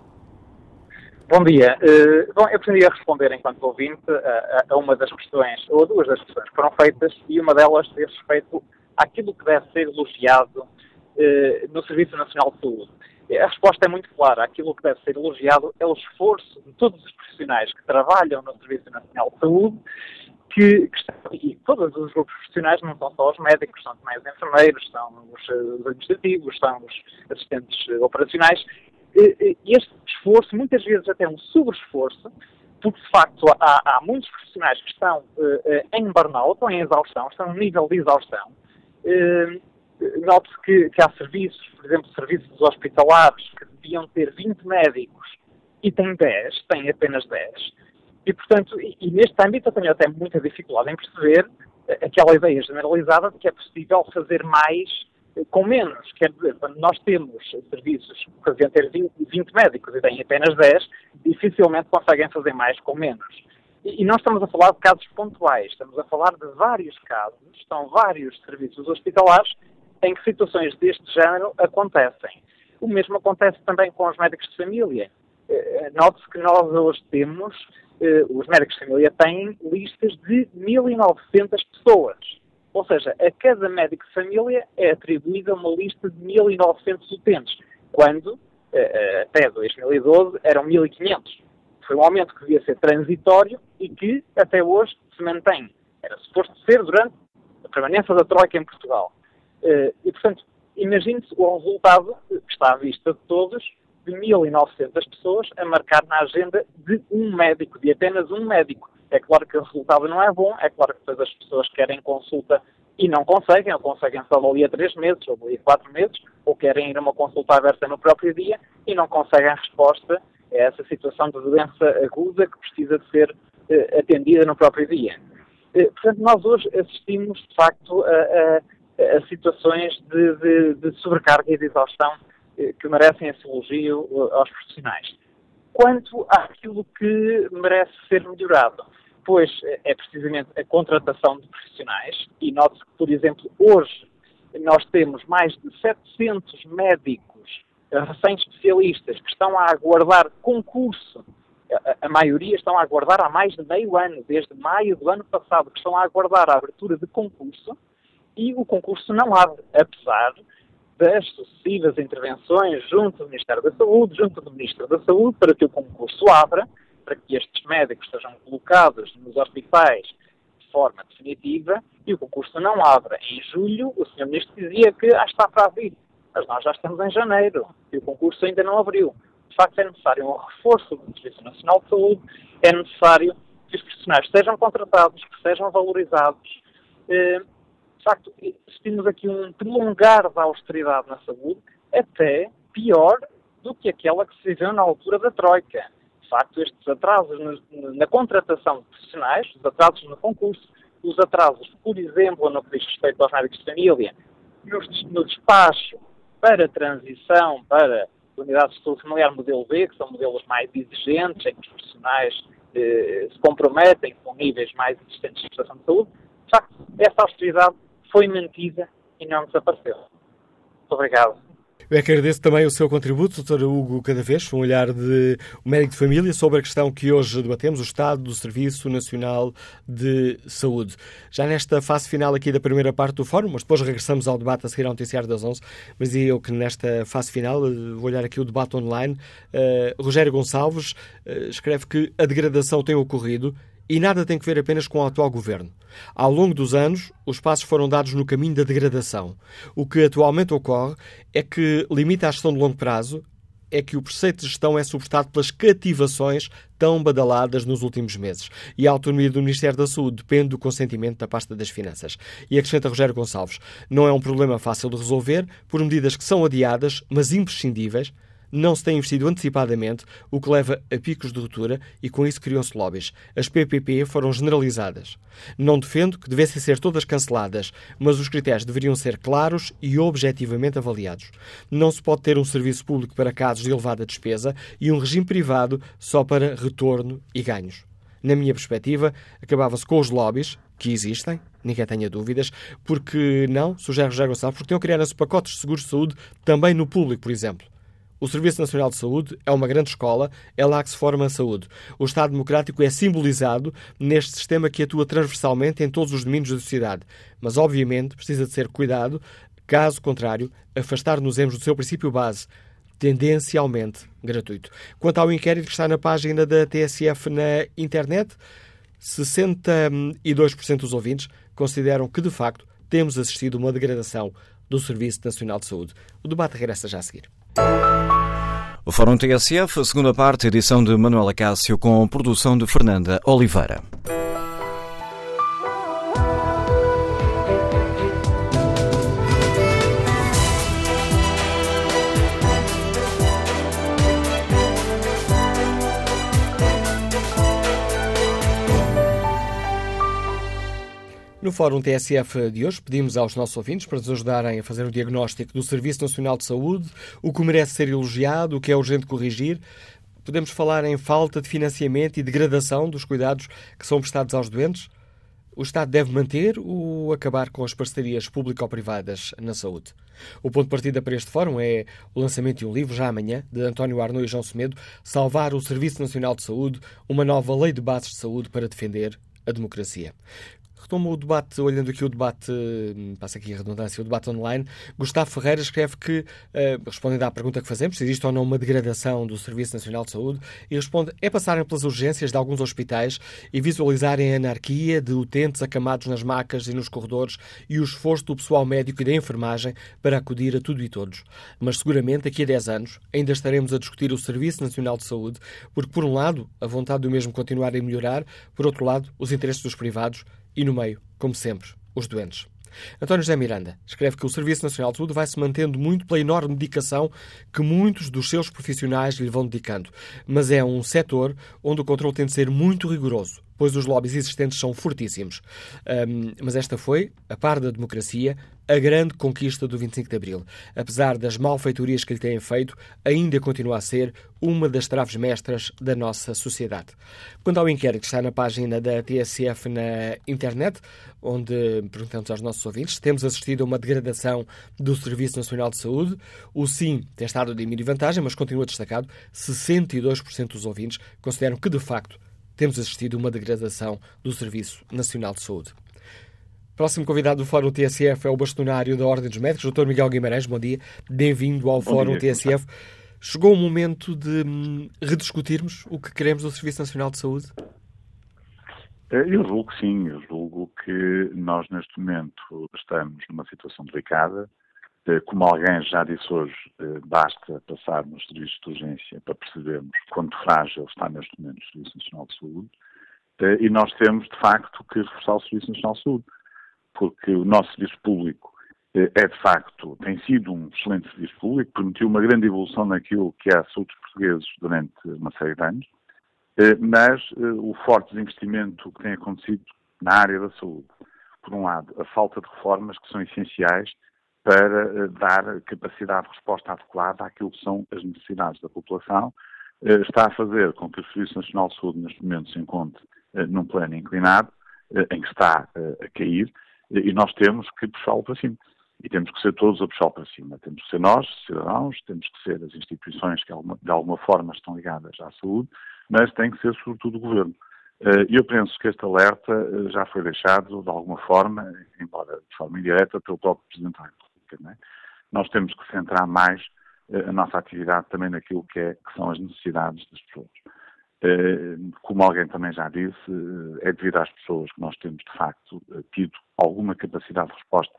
Bom dia. Uh, bom, eu pretendia responder, enquanto ouvinte, a, a, uma das questões, ou a duas das questões que foram feitas, e uma delas diz respeito àquilo que deve ser elogiado uh, no Serviço Nacional de Saúde. A resposta é muito clara. Aquilo que deve ser elogiado é o esforço de todos os profissionais que trabalham no Serviço Nacional de Saúde, que, que estão, e todos os grupos profissionais, não são só os médicos, são também os enfermeiros, são os, os administrativos, são os assistentes operacionais. E este esforço, muitas vezes até um sobre-esforço, porque de facto há, há, muitos profissionais que estão uh, em burnout ou em exaustão, estão no nível de exaustão. Uh, Note-se que, que, há serviços, por exemplo, serviços hospitalares, que deviam ter 20 médicos e têm 10, têm apenas 10. E, portanto, e, e neste âmbito eu tenho até muita dificuldade em perceber aquela ideia generalizada de que é possível fazer mais com menos. Quer dizer, quando nós temos serviços que deviam ter 20, 20 médicos e têm apenas 10, dificilmente conseguem fazer mais com menos. E não estamos a falar de casos pontuais, estamos a falar de vários casos, estão vários serviços hospitalares em que situações deste género acontecem. O mesmo acontece também com os médicos de família. Eh, note-se que nós hoje temos, eh, os médicos de família têm listas de 1.900 pessoas. Ou seja, a cada médico de família é atribuída uma lista de 1.900 utentes, quando, eh, até 2012, eram 1.500. Foi um aumento que devia ser transitório e que, até hoje, se mantém. Era suposto ser durante a permanência da Troika em Portugal. E, portanto, imagine-se o resultado que está à vista de todos, de 1.900 pessoas a marcar na agenda de um médico, de apenas um médico. É claro que o resultado não é bom, é claro que depois as pessoas querem consulta e não conseguem, ou conseguem só dali a três meses, ou dali a quatro meses, ou querem ir a uma consulta aberta no próprio dia e não conseguem resposta a essa situação de doença aguda que precisa de ser uh, atendida no próprio dia. Uh, portanto, nós hoje assistimos, de facto, a, a a situações de, de, de, sobrecarga e de exaustão eh, que merecem esse elogio eh, aos profissionais. Quanto àquilo que merece ser melhorado, pois eh, é precisamente a contratação de profissionais, e note-se que, por exemplo, hoje nós temos mais de 700 médicos recém-especialistas que estão a aguardar concurso a, maioria estão a aguardar há mais de meio ano, desde maio do ano passado, que estão a aguardar a abertura de concurso e o concurso não abre, apesar das sucessivas intervenções junto do Ministério da Saúde, junto do Ministro da Saúde, para que o concurso abra, para que estes médicos sejam colocados nos hospitais de forma definitiva, e o concurso não abre. Em julho, o Sr. Ministro dizia que ah, está para abrir, mas nós já estamos em janeiro e o concurso ainda não abriu. De facto, é necessário um reforço do Serviço Nacional de Saúde, é necessário que os profissionais sejam contratados, que sejam valorizados, eh, de facto, assistimos aqui um prolongar da austeridade na saúde, até pior do que aquela que se viveu na altura da Troika. De facto, estes atrasos na, na contratação de profissionais, os atrasos no concurso, os atrasos, por exemplo, no que diz respeito aos médicos de família, no, despacho para transição para unidades de saúde familiar modelo B, que são modelos mais exigentes, em que os profissionais eh, se comprometem com níveis mais existentes de prestação de saúde, de facto, essa austeridade foi mantida e não desapareceu. Muito obrigado.
Eu é agradeço também o seu contributo, Dr. Hugo Cadavez, um olhar de um médico de família sobre a questão que hoje debatemos, o estado do Serviço Nacional de Saúde. Já nesta fase final aqui da primeira parte do fórum, mas depois regressamos ao debate a seguir ao noticiário das 11, mas eu que nesta fase final, eh, vou olhar aqui o debate online, uh, Rogério Gonçalves uh, escreve que a degradação tem ocorrido e nada tem que ver apenas com o atual governo. Ao longo dos anos, os passos foram dados no caminho da degradação. O que atualmente ocorre é que limita a gestão de longo prazo, é que o preceito de gestão é suportado pelas cativações tão badaladas nos últimos meses. E a autonomia do Ministério da Saúde depende do consentimento da pasta das Finanças. E acrescenta Rogério Gonçalves: não é um problema fácil de resolver por medidas que são adiadas, mas imprescindíveis não se tem investido antecipadamente, o que leva a picos de ruptura e com isso criam-se lobbies. As PPP foram generalizadas. Não defendo que devessem ser todas canceladas, mas os critérios deveriam ser claros e objetivamente avaliados. Não se pode ter um serviço público para casos de elevada despesa e um regime privado só para retorno e ganhos. Na minha perspectiva, acabava-se com os lobbies, que existem, ninguém tenha dúvidas, porque não, sugere Rogério Gonçalves, porque tinham criado-se pacotes de seguros de saúde também no público, por exemplo. O Serviço Nacional de Saúde é uma grande escola, é lá que se forma a saúde. O Estado Democrático é simbolizado neste sistema que atua transversalmente em todos os domínios da sociedade. Mas, obviamente, precisa de ser cuidado, caso contrário, afastar-nos-emos do seu princípio base, tendencialmente gratuito. Quanto ao inquérito que está na página da TSF na internet, 62% dos ouvintes consideram que, de facto, temos assistido a uma degradação do Serviço Nacional de Saúde. O debate regressa já a seguir.
O Fórum TSF, segunda parte, edição de Manuela Cássio, com produção de Fernanda Oliveira.
No Fórum TSF de hoje, pedimos aos nossos ouvintes para nos ajudarem a fazer o diagnóstico do Serviço Nacional de Saúde, o que merece ser elogiado, o que é urgente corrigir. Podemos falar em falta de financiamento e degradação dos cuidados que são prestados aos doentes? O Estado deve manter ou acabar com as parcerias público-privadas na saúde? O ponto de partida para este fórum é o lançamento de um livro, já amanhã, de António Arnoux e João Semedo, Salvar o Serviço Nacional de Saúde, uma nova lei de bases de saúde para defender a democracia retomo o debate, olhando aqui o debate, hum, passa aqui a redundância, o debate online. Gustavo Ferreira escreve que, uh, respondendo à pergunta que fazemos, se existe ou não uma degradação do Serviço Nacional de Saúde, e responde: é passarem pelas urgências de alguns hospitais e visualizarem a anarquia de utentes acamados nas macas e nos corredores e o esforço do pessoal médico e da enfermagem para acudir a tudo e todos. Mas seguramente daqui a 10 anos ainda estaremos a discutir o Serviço Nacional de Saúde, porque, por um lado, a vontade do mesmo continuar a melhorar, por outro lado, os interesses dos privados e no meio, como sempre, os doentes. António José Miranda escreve que o Serviço Nacional de Saúde vai se mantendo muito pela enorme dedicação que muitos dos seus profissionais lhe vão dedicando, mas é um setor onde o controle tem de ser muito rigoroso, pois os lobbies existentes são fortíssimos. Um, mas esta foi, a par da democracia, a grande conquista do 25 de Abril. Apesar das malfeitorias que lhe têm feito, ainda continua a ser uma das traves mestras da nossa sociedade. Quanto ao inquérito está na página da TSF na internet, onde perguntamos aos nossos ouvintes, temos assistido a uma degradação do Serviço Nacional de Saúde. O sim tem estado de mínima vantagem, mas continua destacado. 62% dos ouvintes consideram que, de facto, temos assistido a uma degradação do Serviço Nacional de Saúde. Próximo convidado do Fórum TSF é o bastonário da Ordem dos Médicos, Dr. Miguel Guimarães. Bom dia, bem-vindo ao bom Fórum dia, TSF. Chegou o momento de hum, rediscutirmos o que queremos do Serviço Nacional de Saúde?
Eh, eu julgo que sim, eu julgo que nós neste momento estamos numa situação delicada. Eh, como alguém já disse hoje, eh, basta passar nos serviços de urgência para percebermos quanto frágil está neste momento o Serviço Nacional de Saúde. E nós temos, de facto, que reforçar o Serviço Nacional de Saúde porque o nosso serviço público eh, é de facto, tem sido um excelente serviço público, permitiu uma grande evolução naquilo que é a saúde dos portugueses durante uma série de anos, eh, mas eh, o forte desinvestimento que tem acontecido na área da saúde, por um lado, a falta de reformas que são essenciais para dar capacidade de resposta adequada àquilo que são as necessidades da população, está a fazer com que o Serviço Nacional de Saúde neste momento se encontre num plano inclinado, em que está a cair, e nós temos que puxá-lo para cima. E temos que ser todos a puxá-lo para cima. Temos que ser nós, cidadãos, temos que ser as instituições que de alguma forma estão ligadas à saúde, mas tem que ser sobretudo o governo. Eh, eu penso que este alerta eh, já foi deixado de alguma forma, embora de forma indireta, pelo próprio Presidente da República. É? Nós temos que centrar mais eh, a nossa atividade também naquilo que, é, que são as necessidades das pessoas. Eh, como alguém também já disse, eh, é devido às pessoas que nós temos, de facto, tido alguma capacidade de resposta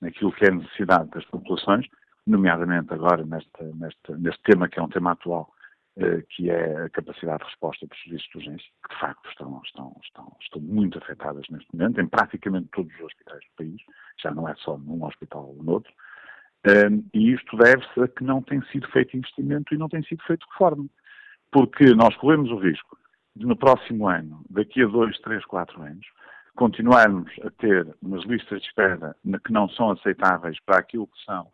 naquilo que é a necessidade das populações, nomeadamente agora neste, neste, neste tema que é um tema atual, que é a capacidade de resposta dos serviços de urgência, que de facto estão, estão, estão, estão muito afetadas neste momento, em praticamente todos os hospitais do país, já não é só num hospital ou noutro, um, e isto deve-se a que não tem sido feito investimento e não tem sido feito reforma. Porque nós corremos o risco de no próximo ano, daqui a dois, três, quatro anos, continuarmos a ter umas listas de espera que não são aceitáveis para aquilo que são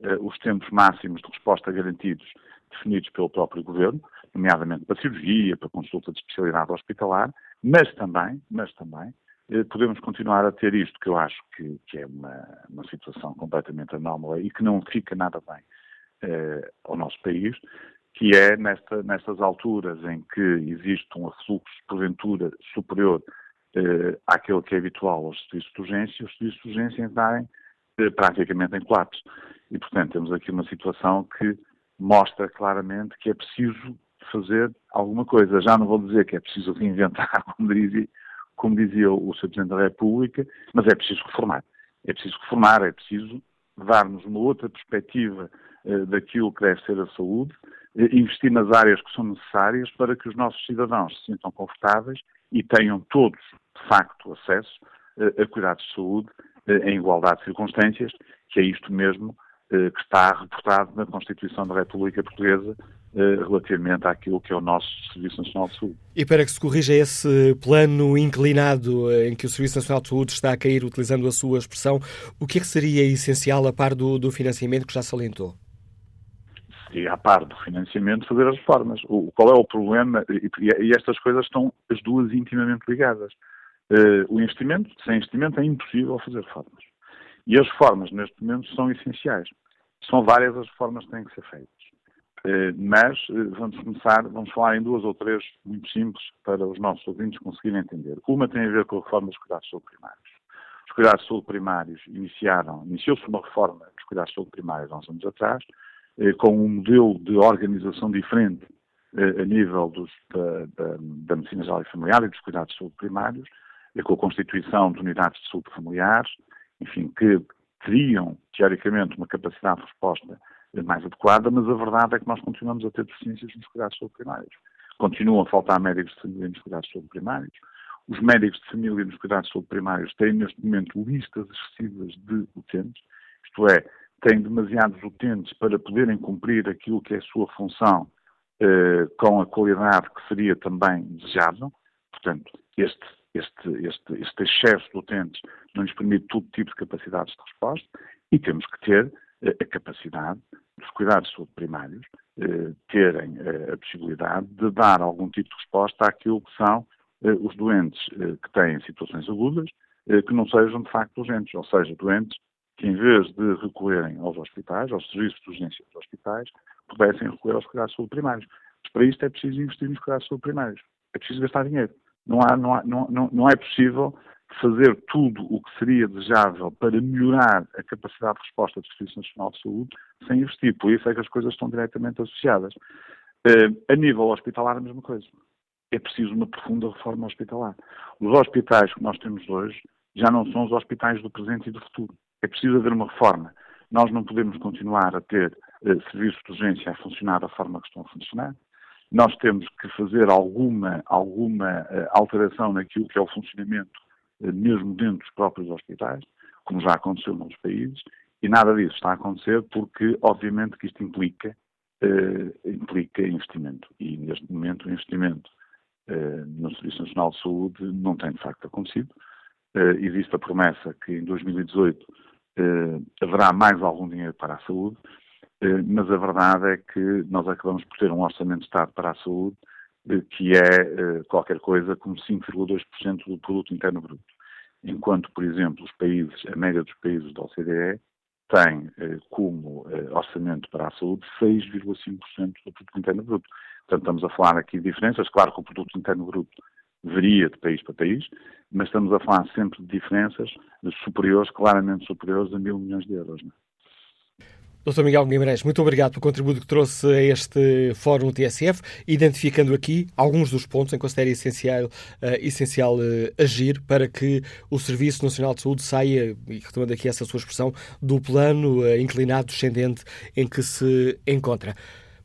uh, os tempos máximos de resposta garantidos definidos pelo próprio Governo, nomeadamente para cirurgia, para consulta de especialidade hospitalar, mas também, mas também, eh, podemos continuar a ter isto, que eu acho que, que é uma, uma, situação completamente anómala e que não fica nada bem eh, ao nosso país, que é nesta, nestas alturas em que existe um afluxo, porventura, superior eh, àquele que é habitual aos serviços de urgência, os serviços de urgência entrarem praticamente em colapso. E, portanto, temos aqui uma situação que mostra claramente que é preciso fazer alguma coisa. Já não vou dizer que é preciso reinventar, como dizia, como dizia o Sr. Presidente da República, mas é preciso reformar. É preciso reformar, é preciso dar-nos uma outra perspectiva eh, daquilo que deve ser a saúde, eh, investir nas áreas que são necessárias para que os nossos cidadãos se sintam confortáveis e tenham todos, de facto, acesso eh, a cuidados de saúde em igualdade de circunstâncias, que é isto mesmo que está reportado na Constituição da República Portuguesa eh, relativamente àquilo que é o nosso Serviço Nacional de Saúde.
E para que se corrija esse plano inclinado eh, em que o Serviço Nacional de Saúde está a cair, utilizando a sua expressão, o que é que seria essencial a par do, do financiamento que já salientou?
Seria a par do financiamento fazer as reformas. O, qual é o problema? E, e estas coisas estão as duas intimamente ligadas. Uh, o investimento, sem investimento é impossível fazer reformas. E as reformas, neste momento, são essenciais. São várias as reformas que têm que ser feitas. Eh, mas eh, vamos começar, vamos falar em duas ou três muito simples para os nossos ouvintes conseguirem entender. Uma tem a ver com a reforma dos cuidados de saúde primários. Os cuidados de saúde primários iniciaram, iniciou-se uma reforma dos cuidados de saúde primários há uns anos atrás, eh, com um modelo de organização diferente a nível dos, da, da, da, medicina geral e familiar e dos cuidados de saúde primários, com a constituição de unidades de saúde familiares, enfim, que teriam, teoricamente, uma capacidade de resposta mais adequada, mas a verdade é que nós continuamos a ter deficiências nos cuidados saúde primários. Continuam a faltar médicos de família nos cuidados primários. Os médicos de família nos cuidados saúde primários têm neste momento listas excessivas de utentes, isto é, têm demasiados utentes para poderem cumprir aquilo que é a sua função eh, com a qualidade que seria também desejável. Portanto, este, este, este, este excesso de utentes não nos permite todo tipo de capacidades de resposta e temos que ter a capacidade dos cuidados de saúde primários eh, terem eh, a possibilidade de dar algum tipo de resposta àquilo que são eh, os doentes que têm situações agudas que não sejam de facto urgentes, ou seja, doentes que em vez de recorrerem aos hospitais, aos serviços de urgência dos hospitais, pudessem recorrer aos cuidados de saúde primários. Mas para isto é preciso investir nos cuidados de saúde primários. É preciso gastar dinheiro. Não, há, não, há, não, não, é possível fazer tudo o que seria desejável para melhorar a capacidade de resposta do Serviço Nacional de Saúde sem investir. Por isso é que as coisas estão diretamente associadas. Uh, a nível hospitalar, a mesma coisa. É preciso uma profunda reforma hospitalar. Os hospitais que nós temos hoje já não são os hospitais do presente e do futuro. É preciso haver uma reforma. Nós não podemos continuar a ter uh, serviços de urgência a funcionar da forma que estão a funcionar. Nós temos que fazer alguma, alguma uh, alteração naquilo que é o funcionamento eh, mesmo dentro dos próprios hospitais, como já aconteceu nos países, e nada disso está a acontecer porque, obviamente, que isto implica, eh, implica investimento. E, neste momento, o investimento eh, no Serviço Nacional de Saúde não tem, de facto, acontecido. Eh, existe a promessa que, em 2018, eh, haverá mais algum dinheiro para a saúde, eh, mas a verdade é que nós acabamos por ter um orçamento de Estado para a saúde que é eh, qualquer coisa como 5,2% do produto interno bruto. Enquanto, por exemplo, os países, a média dos países da OCDE tem eh, como eh, orçamento para a saúde 6,5% do produto interno bruto. Portanto, estamos a falar aqui de diferenças. Claro que o produto interno bruto varia de país para país, mas estamos a falar sempre de diferenças superiores, claramente superiores a mil milhões de euros. Não é?
Dr. Miguel Guimarães, muito obrigado pelo contributo que trouxe a este Fórum TSF, identificando aqui alguns dos pontos em que considera essencial, uh, essencial uh, agir para que o Serviço Nacional de Saúde saia, e retomando aqui essa sua expressão, do plano uh, inclinado descendente em que se encontra.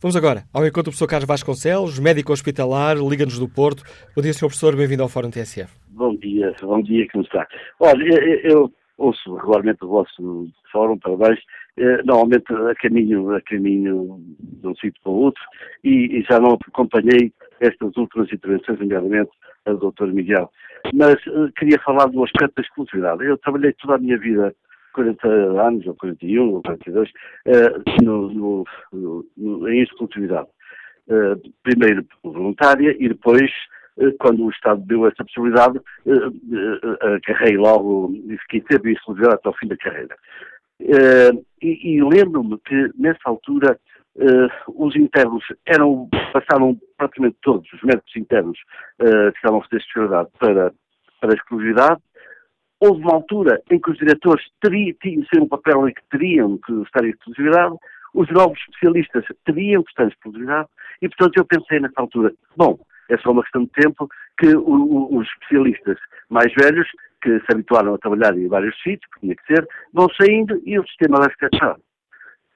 Vamos agora ao encontro do professor Carlos Vasconcelos, médico hospitalar, Liga-nos do Porto. Bom dia, Sr. Professor, bem-vindo ao Fórum TSF.
Bom dia, bom dia, como está? Olha, eu ouço regularmente o vosso fórum, parabéns, normalmente a caminho, a caminho de um sítio para o outro, e, e, já não acompanhei estas últimas intervenções, nomeadamente a do Dr. Miguel. Mas uh, queria falar do aspecto da exclusividade. Eu trabalhei toda a minha vida, 40 anos, ou 41, ou 42, uh, no, no, no, em exclusividade. Uh, primeiro voluntária e depois quando o Estado deu essa possibilidade, agarrei logo e fiquei sempre em exclusividade até ao fim da carreira. Uh, e, e lembro-me que, nessa altura, uh, os internos eram, passaram praticamente todos, os médicos internos uh, que estavam a fazer especialidade para, para a exclusividade. Houve uma altura em que os diretores teriam, tinham ser um papel em que teriam que estar em exclusividade, os novos especialistas teriam que estar em exclusividade, e portanto eu pensei nessa altura, bom, é só uma questão de tempo que o, o, os especialistas mais velhos que se habituaram a trabalhar em vários sítios, que tinha que ser, vão saindo e o sistema vai ficar fechado.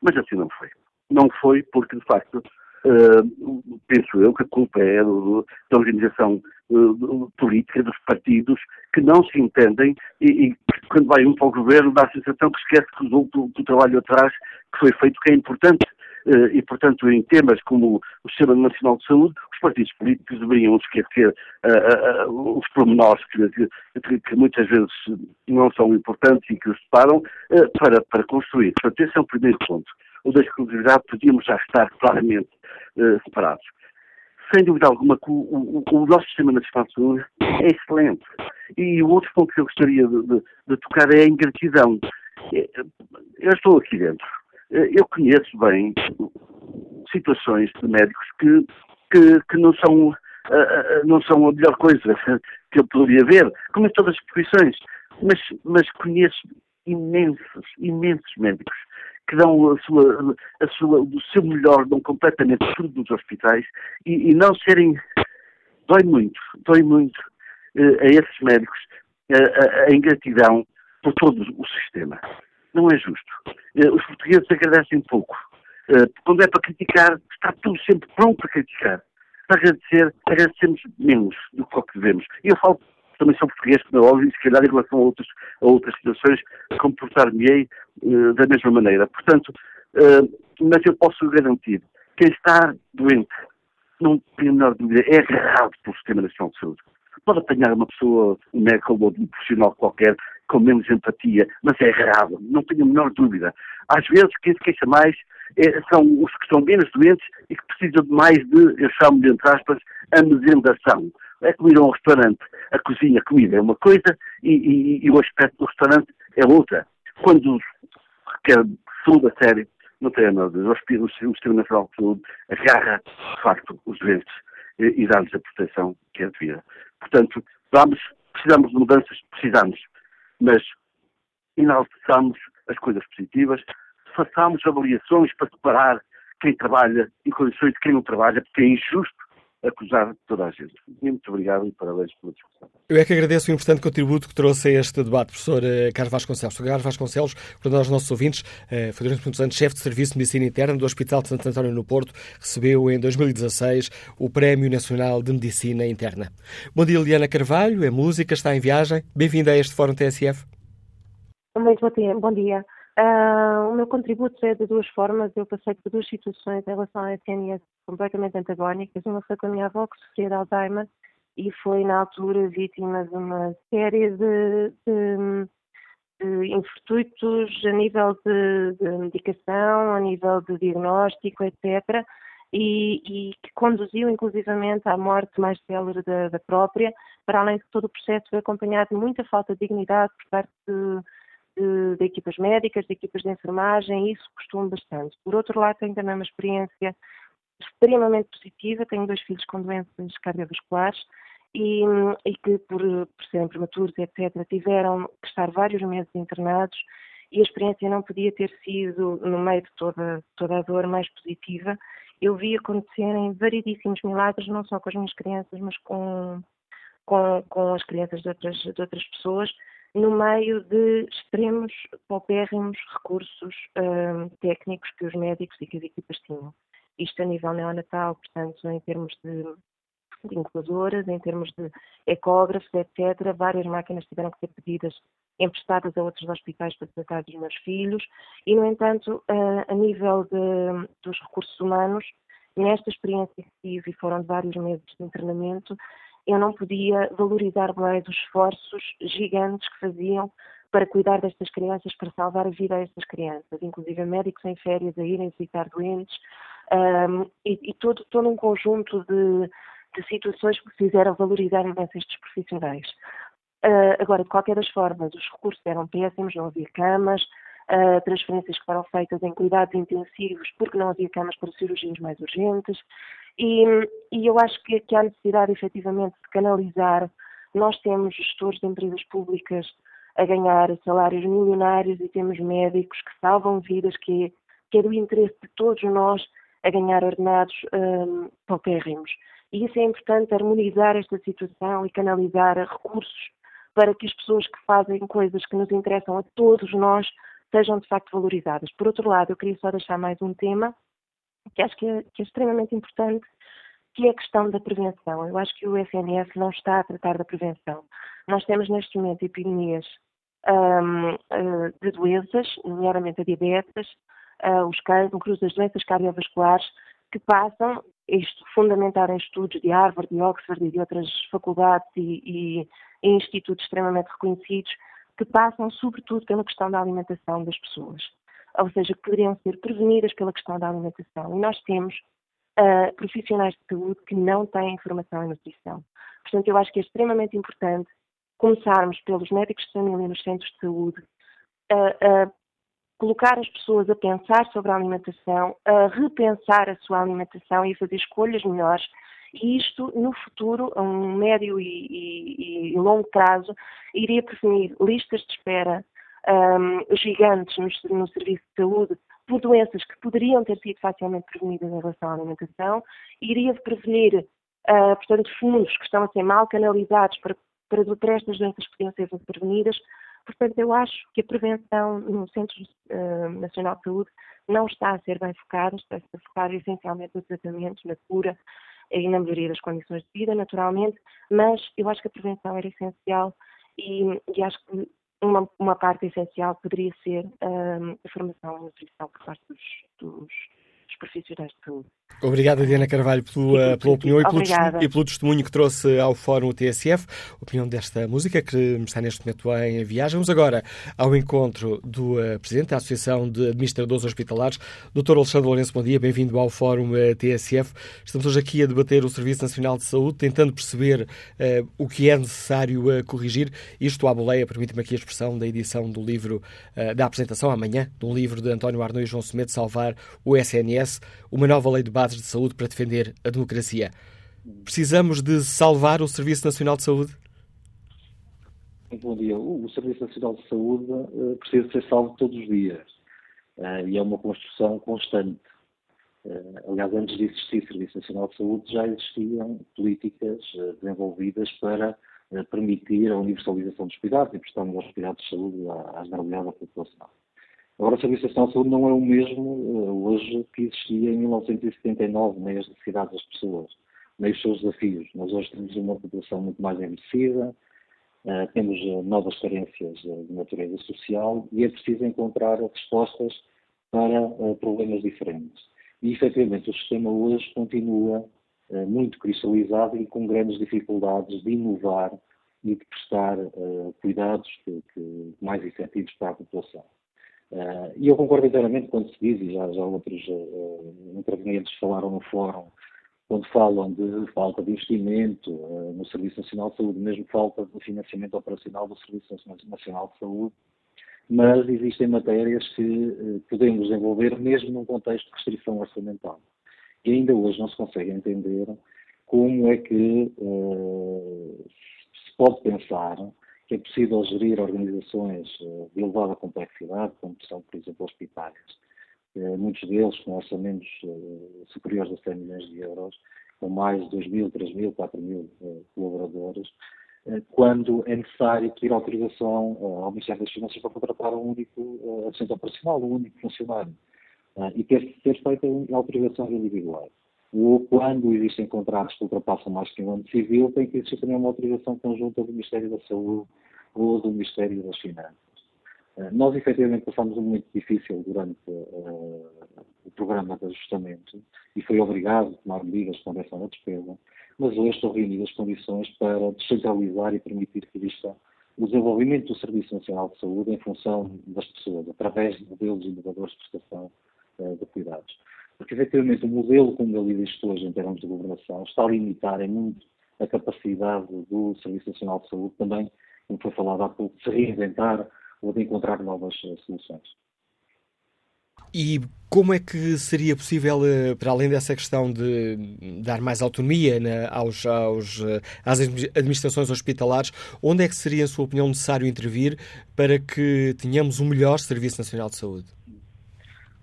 Mas assim não foi. Não foi porque, de facto, uh, penso eu que a culpa é do, da organização uh, política dos partidos que não se entendem e, e, quando vai um para o governo dá a sensação que esquece que o, o trabalho atrás que foi feito que é importante e, portanto, em temas como o Sistema Nacional de Saúde, os partidos políticos deveriam esquecer uh, uh, os pormenores que, que, que, muitas vezes não são importantes e que os separam uh, para, para construir. Portanto, esse é o primeiro ponto. O da exclusividade podíamos já estar claramente separados. Sem dúvida alguma, o, o, o, nosso Sistema Nacional de Saúde é excelente. E o outro ponto que eu gostaria de, de, de tocar é a ingratidão. Eu estou aqui dentro eh, eu conheço bem situações de médicos que, que, que não, são, uh, não são a melhor coisa que eu poderia ver, como em todas as profissões, mas, mas conheço imensos, imensos médicos que dão a sua, a sua, o seu melhor, dão completamente tudo nos hospitais e, e não serem. Dói muito, dói muito uh, a esses médicos a, a, a ingratidão por todo o sistema não é justo. Eh, os portugueses agradecem pouco. Eh, quando é para criticar, está tudo sempre pronto para criticar. Para agradecer, agradecemos menos do que o que devemos. E eu falo também sou português, como é óbvio, e se calhar em relação a outras, a outras situações, comportar-me-ei uh, da mesma maneira. Portanto, uh, mas eu posso garantir, quem está doente, não tem a menor dúvida, é agarrado pelo Sistema Nacional de Saúde. Pode apanhar uma pessoa, um médico ou um profissional qualquer, com menos empatia, mas é raro, não tenho a menor dúvida. Às vezes quem se queixa mais é, são os que estão menos doentes e que precisam de mais de, eu chamo-lhe entre aspas, a. É como ir a um restaurante, a cozinha, a comida é uma coisa e, e, e o aspecto do restaurante é outra. Quando quer saúde a sério, não tem nada. O Sistema Nacional de Saúde agarra, de facto, os doentes e, e dá-lhes a proteção que é devida. Portanto, vamos, precisamos de mudanças, precisamos mas enalteçamos as coisas positivas, façamos avaliações para separar quem trabalha em condições de quem não trabalha, porque é injusto acusar toda a gente. Muito obrigado e parabéns pela discussão.
Eu é que agradeço o importante contributo que trouxe a este debate, professor eh, Carlos Vasconcelos. Professor Carlos Vasconcelos, para nós, nossos ouvintes, eh, foi durante muitos anos chefe de Serviço de Medicina Interna do Hospital de Santo António no Porto, recebeu em 2016 o Prémio Nacional de Medicina Interna. Bom dia, Liana Carvalho, é música, está em viagem. Bem-vinda a este Fórum TSF.
Muito bom dia. Bom dia. Uh, o meu contributo é de duas formas. Eu passei por duas situações em relação à SNS completamente antagónicas. Uma foi com a minha avó, que sofria de Alzheimer, e foi, na altura, vítima de uma série de, de, de a nível de, de, medicação, a nível de diagnóstico, etc., e, e, que conduziu, inclusivamente, à morte mais célere da, da própria, para além de todo o processo acompanhado de muita falta de dignidade por parte de de, de, equipas médicas, de equipas de enfermagem, isso costumo bastante. Por outro lado, tenho também uma experiência extremamente positiva, tenho dois filhos com doenças cardiovasculares e, e que, por, por serem prematuros, etc., tiveram que estar vários meses internados e a experiência não podia ter sido, no meio de toda, toda a dor, mais positiva. Eu vi acontecerem variedíssimos milagres, não só com as minhas crianças, mas com, com, com as crianças de outras, de outras pessoas, no meio de extremos, paupérrimos recursos um, técnicos que os médicos e que as equipas tinham. Isto a nível neonatal, portanto, em termos de, de incubadoras, em termos de ecógrafos, etc. Várias máquinas tiveram que ser pedidas emprestadas a outros hospitais para tratar dos meus filhos e, no entanto, a, a nível de, dos recursos humanos, nesta experiência que tive, e foram vários meses de internamento, eu não podia valorizar mais os esforços gigantes que faziam para cuidar destas crianças, para salvar a vida a estas crianças, inclusive médicos em férias a irem visitar doentes, um, e, e, todo, todo um conjunto de, de situações que fizeram valorizar imenso estes profissionais. Uh, agora, de qualquer das formas, os recursos eram péssimos, não havia camas, uh, transferências que foram feitas em cuidados intensivos porque não havia camas para cirurgias mais urgentes, e, e eu acho que, que há necessidade, efetivamente, de canalizar. Nós temos gestores de empresas públicas a ganhar salários milionários e temos médicos que salvam vidas, que é, que é do interesse de todos nós a ganhar ordenados um, paupérrimos. E isso é importante, harmonizar esta situação e canalizar recursos para que as pessoas que fazem coisas que nos interessam a todos nós sejam de facto valorizadas. Por outro lado, eu queria só deixar mais um tema que acho que é, que é extremamente importante, que é a questão da prevenção. Eu acho que o SNS não está a tratar da prevenção. Nós temos neste momento epidemias um, uh, de doenças, nomeadamente a diabetes, uh, os cancros, as doenças cardiovasculares, que passam, isto fundamentado em estudos de Harvard, de Oxford e de outras faculdades e, e, e institutos extremamente reconhecidos, que passam sobretudo pela questão da alimentação das pessoas ou seja, que poderiam ser prevenidas pela questão da alimentação. E nós temos uh, profissionais de saúde que não têm informação em nutrição. Portanto, eu acho que é extremamente importante começarmos pelos médicos de família nos centros de saúde, a, a colocar as pessoas a pensar sobre a alimentação, a repensar a sua alimentação e a fazer escolhas melhores. E isto, no futuro, a um médio e, e, e longo prazo, iria prevenir listas de espera um, gigantes no, no serviço de saúde por doenças que poderiam ter sido facilmente prevenidas em relação à alimentação, iria prevenir, uh, portanto, fundos que estão a ser mal canalizados para, para, para estas doenças que podiam ser prevenidas. Portanto, eu acho que a prevenção no Centro uh, Nacional de Saúde não está a ser bem focada, está a ser focada essencialmente no tratamento, na cura e na melhoria das condições de vida, naturalmente, mas eu acho que a prevenção era essencial e, e acho que uma, uma parte essencial poderia ser um, a formação e nutrição por parte dos, dos, dos profissionais de saúde.
Obrigado, Diana Carvalho, pela, pela opinião e pelo, e pelo, testemunho que trouxe ao Fórum TSF, opinião desta música que está neste momento em viagem. Vamos agora ao encontro do uh, Presidente da Associação de Administradores Hospitalares, Dr. Alexandre Lourenço, bom dia, bem-vindo ao Fórum uh, TSF. Estamos hoje aqui a debater o Serviço Nacional de Saúde, tentando perceber uh, o que é necessário corrigir. Isto à boleia, permite-me aqui a expressão da edição do livro, da apresentação amanhã, de um livro de António Arnoux e João Semedo, Salvar o SNS, uma nova lei de base de saúde para defender a democracia. Precisamos de salvar o Serviço Nacional de Saúde?
Bom dia. O Serviço Nacional de Saúde uh, precisa ser salvo todos os dias uh, e é uma construção constante. Uh, aliás, antes de existir Serviço Nacional de Saúde, já existiam políticas desenvolvidas para permitir a universalização dos cuidados e prestar os cuidados de saúde à generalidade da população. Agora, a Serviço Nacional de Saúde não é o mesmo uh, hoje que existia em 1979, nem as necessidades das pessoas, nem os seus desafios. Nós hoje temos uma população muito mais envelhecida, uh, temos uh, novas carências de natureza social e é preciso encontrar respostas para problemas diferentes. E, efetivamente, o sistema hoje continua muito cristalizado e com grandes dificuldades de inovar e de prestar cuidados mais efetivos para a população. Uh, e eu concordo inteiramente quando se diz, e já, já outros uh, intervenientes falaram no fórum, quando falam de falta de investimento uh, no Serviço Nacional de Saúde, mesmo falta de financiamento operacional do Serviço Nacional de Saúde, mas existem matérias que podemos desenvolver mesmo num contexto de restrição orçamental. E ainda hoje não se consegue entender como é que se pode pensar que é possível gerir organizações de elevada complexidade, como são, por exemplo, hospitais. Muitos deles com orçamentos superiores a 100 milhões de euros, com mais de 2 mil, 3 mil, 4 mil colaboradores, quando é necessário pedir autorização ao Ministério das Finanças para contratar um único assistente operacional, um único funcionário. E ter, ter feito autorizações individuais ou quando existem contratos que ultrapassam mais que um ano civil, tem que existir também uma autorização conjunta do Ministério da Saúde ou do Ministério das Finanças. Eh, nós, efetivamente, passámos um momento difícil durante uh, o programa de ajustamento e foi obrigado a tomar medidas com direção à despesa, mas hoje estão reunidas condições para descentralizar e permitir que exista o desenvolvimento do Serviço Nacional de Saúde em função das pessoas, através de modelos inovadores de prestação uh, de cuidados. Porque, efetivamente, o modelo como ele existe hoje em termos de governação está a limitar em muito a capacidade do Serviço Nacional de Saúde também, como foi falado há pouco, de se reinventar ou de encontrar novas eh, soluções.
E como é que seria possível, eh, para além dessa questão de dar mais autonomia aos, aos, eh, às administrações hospitalares, onde é que seria, em sua opinião, necessário intervir para que tenhamos um melhor Serviço Nacional de Saúde?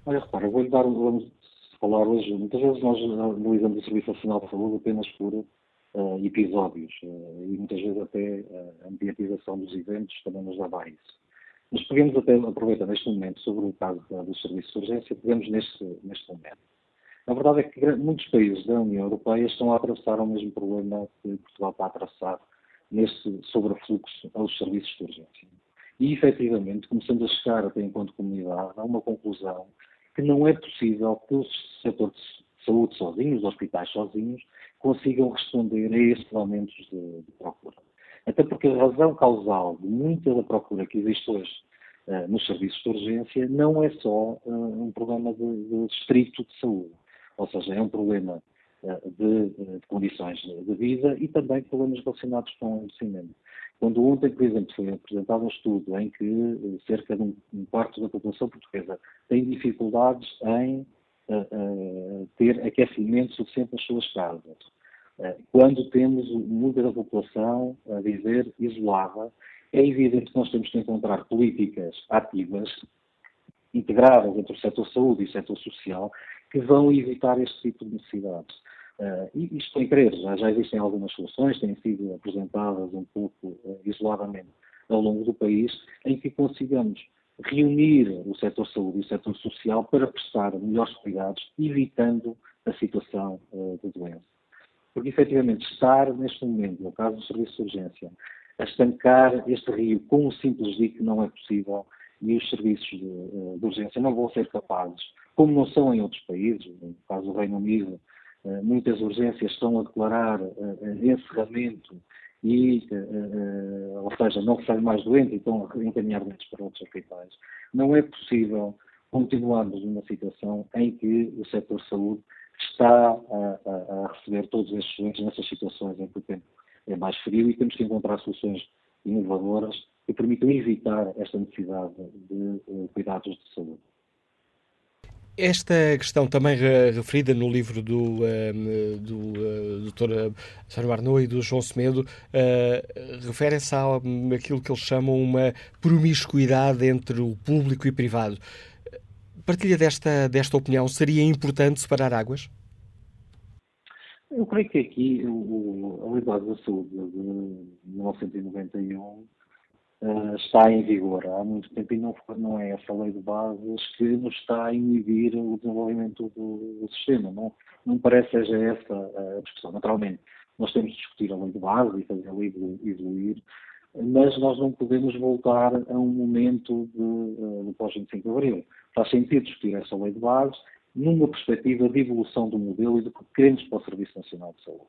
Olha, repara, vou-lhe dar, vamos falar hoje, muitas vezes nós analisamos o Serviço Nacional de Saúde apenas por uh, episódios uh, e muitas vezes até uh, a mediatização dos eventos também nos leva a isso. Mas podemos até aproveitar neste momento sobre o caso do Serviço de Urgência, pegamos neste, neste momento. A verdade é que muitos países da União Europeia estão a atravessar o mesmo problema que Portugal está a atravessar neste sobrefluxo aos serviços de urgência. E, efetivamente, começamos a chegar, até enquanto comunidade, a uma conclusão que não é possível que o setor de saúde sozinho, os hospitais sozinhos, consigam responder a estes aumentos de, de, procura. Até porque a razão causal de muita da procura que existe hoje uh, nos serviços de urgência não é só uh, um problema de, de estrito de saúde, ou seja, é um problema uh, de, de, condições de vida e também problemas relacionados com o envelhecimento. Quando ontem, por exemplo, foi apresentado um estudo em que eh, cerca de um quarto da população portuguesa tem dificuldades em uh, uh, ter aquecimento suficiente nas suas casas, uh, quando temos muita da população a viver isolada, é evidente que nós temos que encontrar políticas ativas, integradas entre o setor saúde e o setor social, que vão evitar este tipo de necessidades. Uh, e isto tem crer, já, já existem algumas soluções, têm sido apresentadas um pouco uh, isoladamente ao longo do país, em que consigamos reunir o setor saúde e o setor social para prestar melhores cuidados, evitando a situação uh, de doença. Porque, efetivamente, estar neste momento, no caso do serviço de urgência, a estancar este rio com um simples dique não é possível e os serviços de, de urgência não vão ser capazes, como não são em outros países, no caso do Reino Unido, muitas urgências estão a declarar eh, encerramento e, eh, ou seja, não recebem mais doentes e estão a encaminhar doentes para outros hospitais. Não é possível continuarmos numa situação em que o setor de saúde está a, a, a receber todos estes doentes nessas situações em que o tempo é mais frio e temos que encontrar soluções inovadoras que permitam evitar esta necessidade de cuidados de saúde.
Esta questão também referida no livro do, ehm, do uh, Dr. Sérgio Arnaud e do João Semedo uh, refere-se àquilo que eles chamam uma promiscuidade entre o público e o privado. Partilha desta, desta opinião, seria importante separar águas?
Eu creio que aqui o, a Lei da Saúde de 1991 uh, está em vigor há muito tempo e não, não é essa lei de bases que nos está a inibir o desenvolvimento do, do sistema. Não, não parece seja essa a discussão. Naturalmente, nós temos de discutir a lei de base e fazer a lei evoluir, mas nós não podemos voltar a um momento de, uh, do pós-25 de Abril. Faz sentido discutir essa lei de base numa perspectiva de evolução do modelo e do que queremos para o Serviço Nacional de Saúde.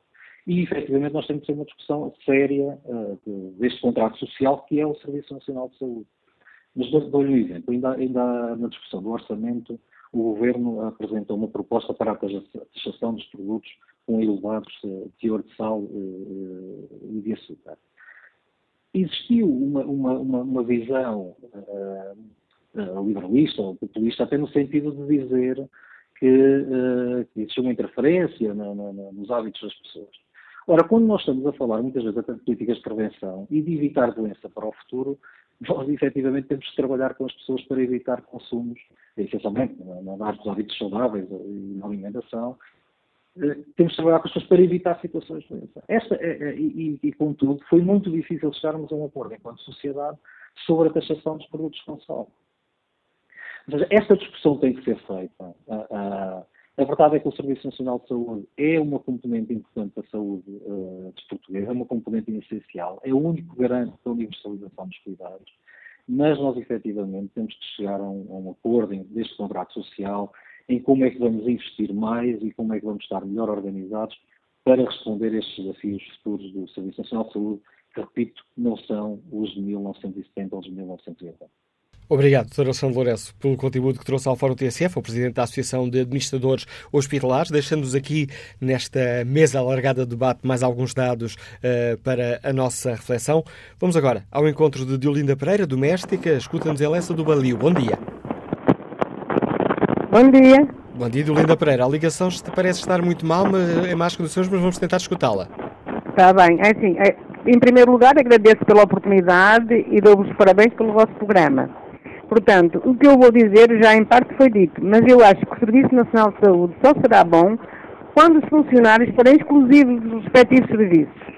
E, efetivamente, nós temos que ter uma discussão séria uh, deste contrato social que é o Serviço Nacional de Saúde. Mas dou-lhe um exemplo. Ainda, ainda na discussão do orçamento, o Governo apresentou uma proposta para a taxação dos produtos com elevados uh, teor de sal uh, e de açúcar. Existiu uma, uma, uma, visão liberalista ou populista até no sentido de dizer que, uh, que uma interferência no, no, nos hábitos das pessoas. Ora, quando nós estamos a falar muitas vezes de políticas de prevenção e de evitar doença para o futuro, nós efetivamente temos de trabalhar com as pessoas para evitar consumos, essencialmente, não dar dos hábitos saudáveis e na alimentação, eh, temos de trabalhar com as pessoas para evitar situações de doença. Esta, é, é, e, e, contudo, foi muito difícil chegarmos a um acordo enquanto sociedade sobre a taxação dos produtos com sal. Ou seja, esta discussão tem que ser feita. A verdade é que o Serviço Nacional de Saúde é uma componente importante da saúde uh, dos portugueses, é uma componente essencial, é o único garante da universalização dos cuidados, mas nós efetivamente temos que chegar a um, a um acordo deste contrato social em como é que vamos investir mais e como é que vamos estar melhor organizados para responder a estes desafios futuros do Serviço Nacional de Saúde, que, repito, não são os de 1970 ou os de 1980.
Obrigado, Dr. Alexandre Lourenço, pelo contributo que trouxe ao Fórum TSF, o Presidente da Associação de Administradores Hospitalares, deixando-nos aqui nesta mesa alargada de debate mais alguns dados uh, para a nossa reflexão. Vamos agora ao encontro de Diolinda Pereira, doméstica, escuta-nos em Lessa do Balio. Bom dia.
Bom dia.
Bom dia, Diolinda Pereira. A ligação parece estar muito mal, em más condições, mas vamos tentar escutá-la.
Está bem. É assim, é, em primeiro lugar, agradeço pela oportunidade e dou-vos parabéns pelo vosso programa. Portanto, o que eu vou dizer já em parte foi dito, mas eu acho que o Serviço Nacional de Saúde só será bom quando os funcionários forem exclusivos dos respectivos serviços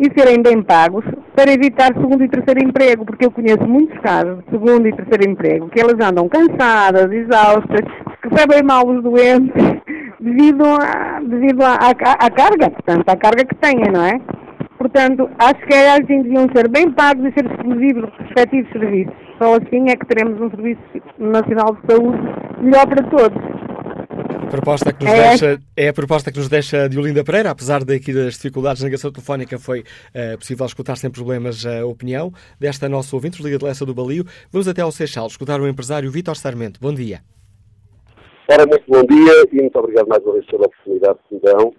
e serem bem pagos para evitar segundo e terceiro emprego, porque eu conheço muitos casos de segundo e terceiro emprego que elas andam cansadas, exaustas, que recebem mal os doentes devido, a, devido à, à, carga, portanto, à carga que têm, não é? Portanto, acho que elas deviam ser bem pagos e ser exclusivos dos respectivos serviços. Só assim é que teremos um Serviço Nacional de Saúde melhor para todos.
A proposta que nos é, deixa, é a proposta que nos deixa de Olinda Pereira, apesar daqui das dificuldades na ligação telefónica, foi uh, possível escutar sem problemas a opinião desta nossa ouvinte, Liga de Lessa do Balio. Vamos até ao Seixal, escutar o empresário Vítor Sarmento. Bom dia.
Ora, muito bom dia e muito obrigado mais uma vez pela oportunidade que me dão.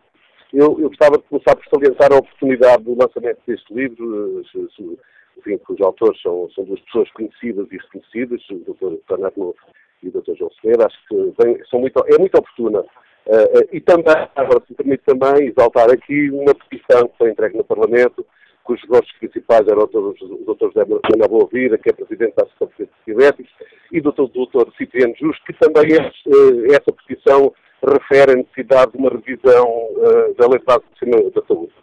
Eu, eu gostava de começar por salientar a oportunidade do lançamento deste livro, eh, enfim, cujos autores são, são duas pessoas conhecidas e reconhecidas, o Dr. Fernando e o Dr. João Semedo, acho que são muito, é muito oportuna. Uh, e também, agora se me permite também exaltar aqui uma petição que foi entregue no Parlamento, cujos rostos principais eram o Dr. José Manuel Boa Vida, que é Presidente da Associação de Diabéticos, e o Dr. Dr. Cipriano Justo, que também é, essa petição refere a necessidade de uma revisão uh, da Lei de Base da Saúde.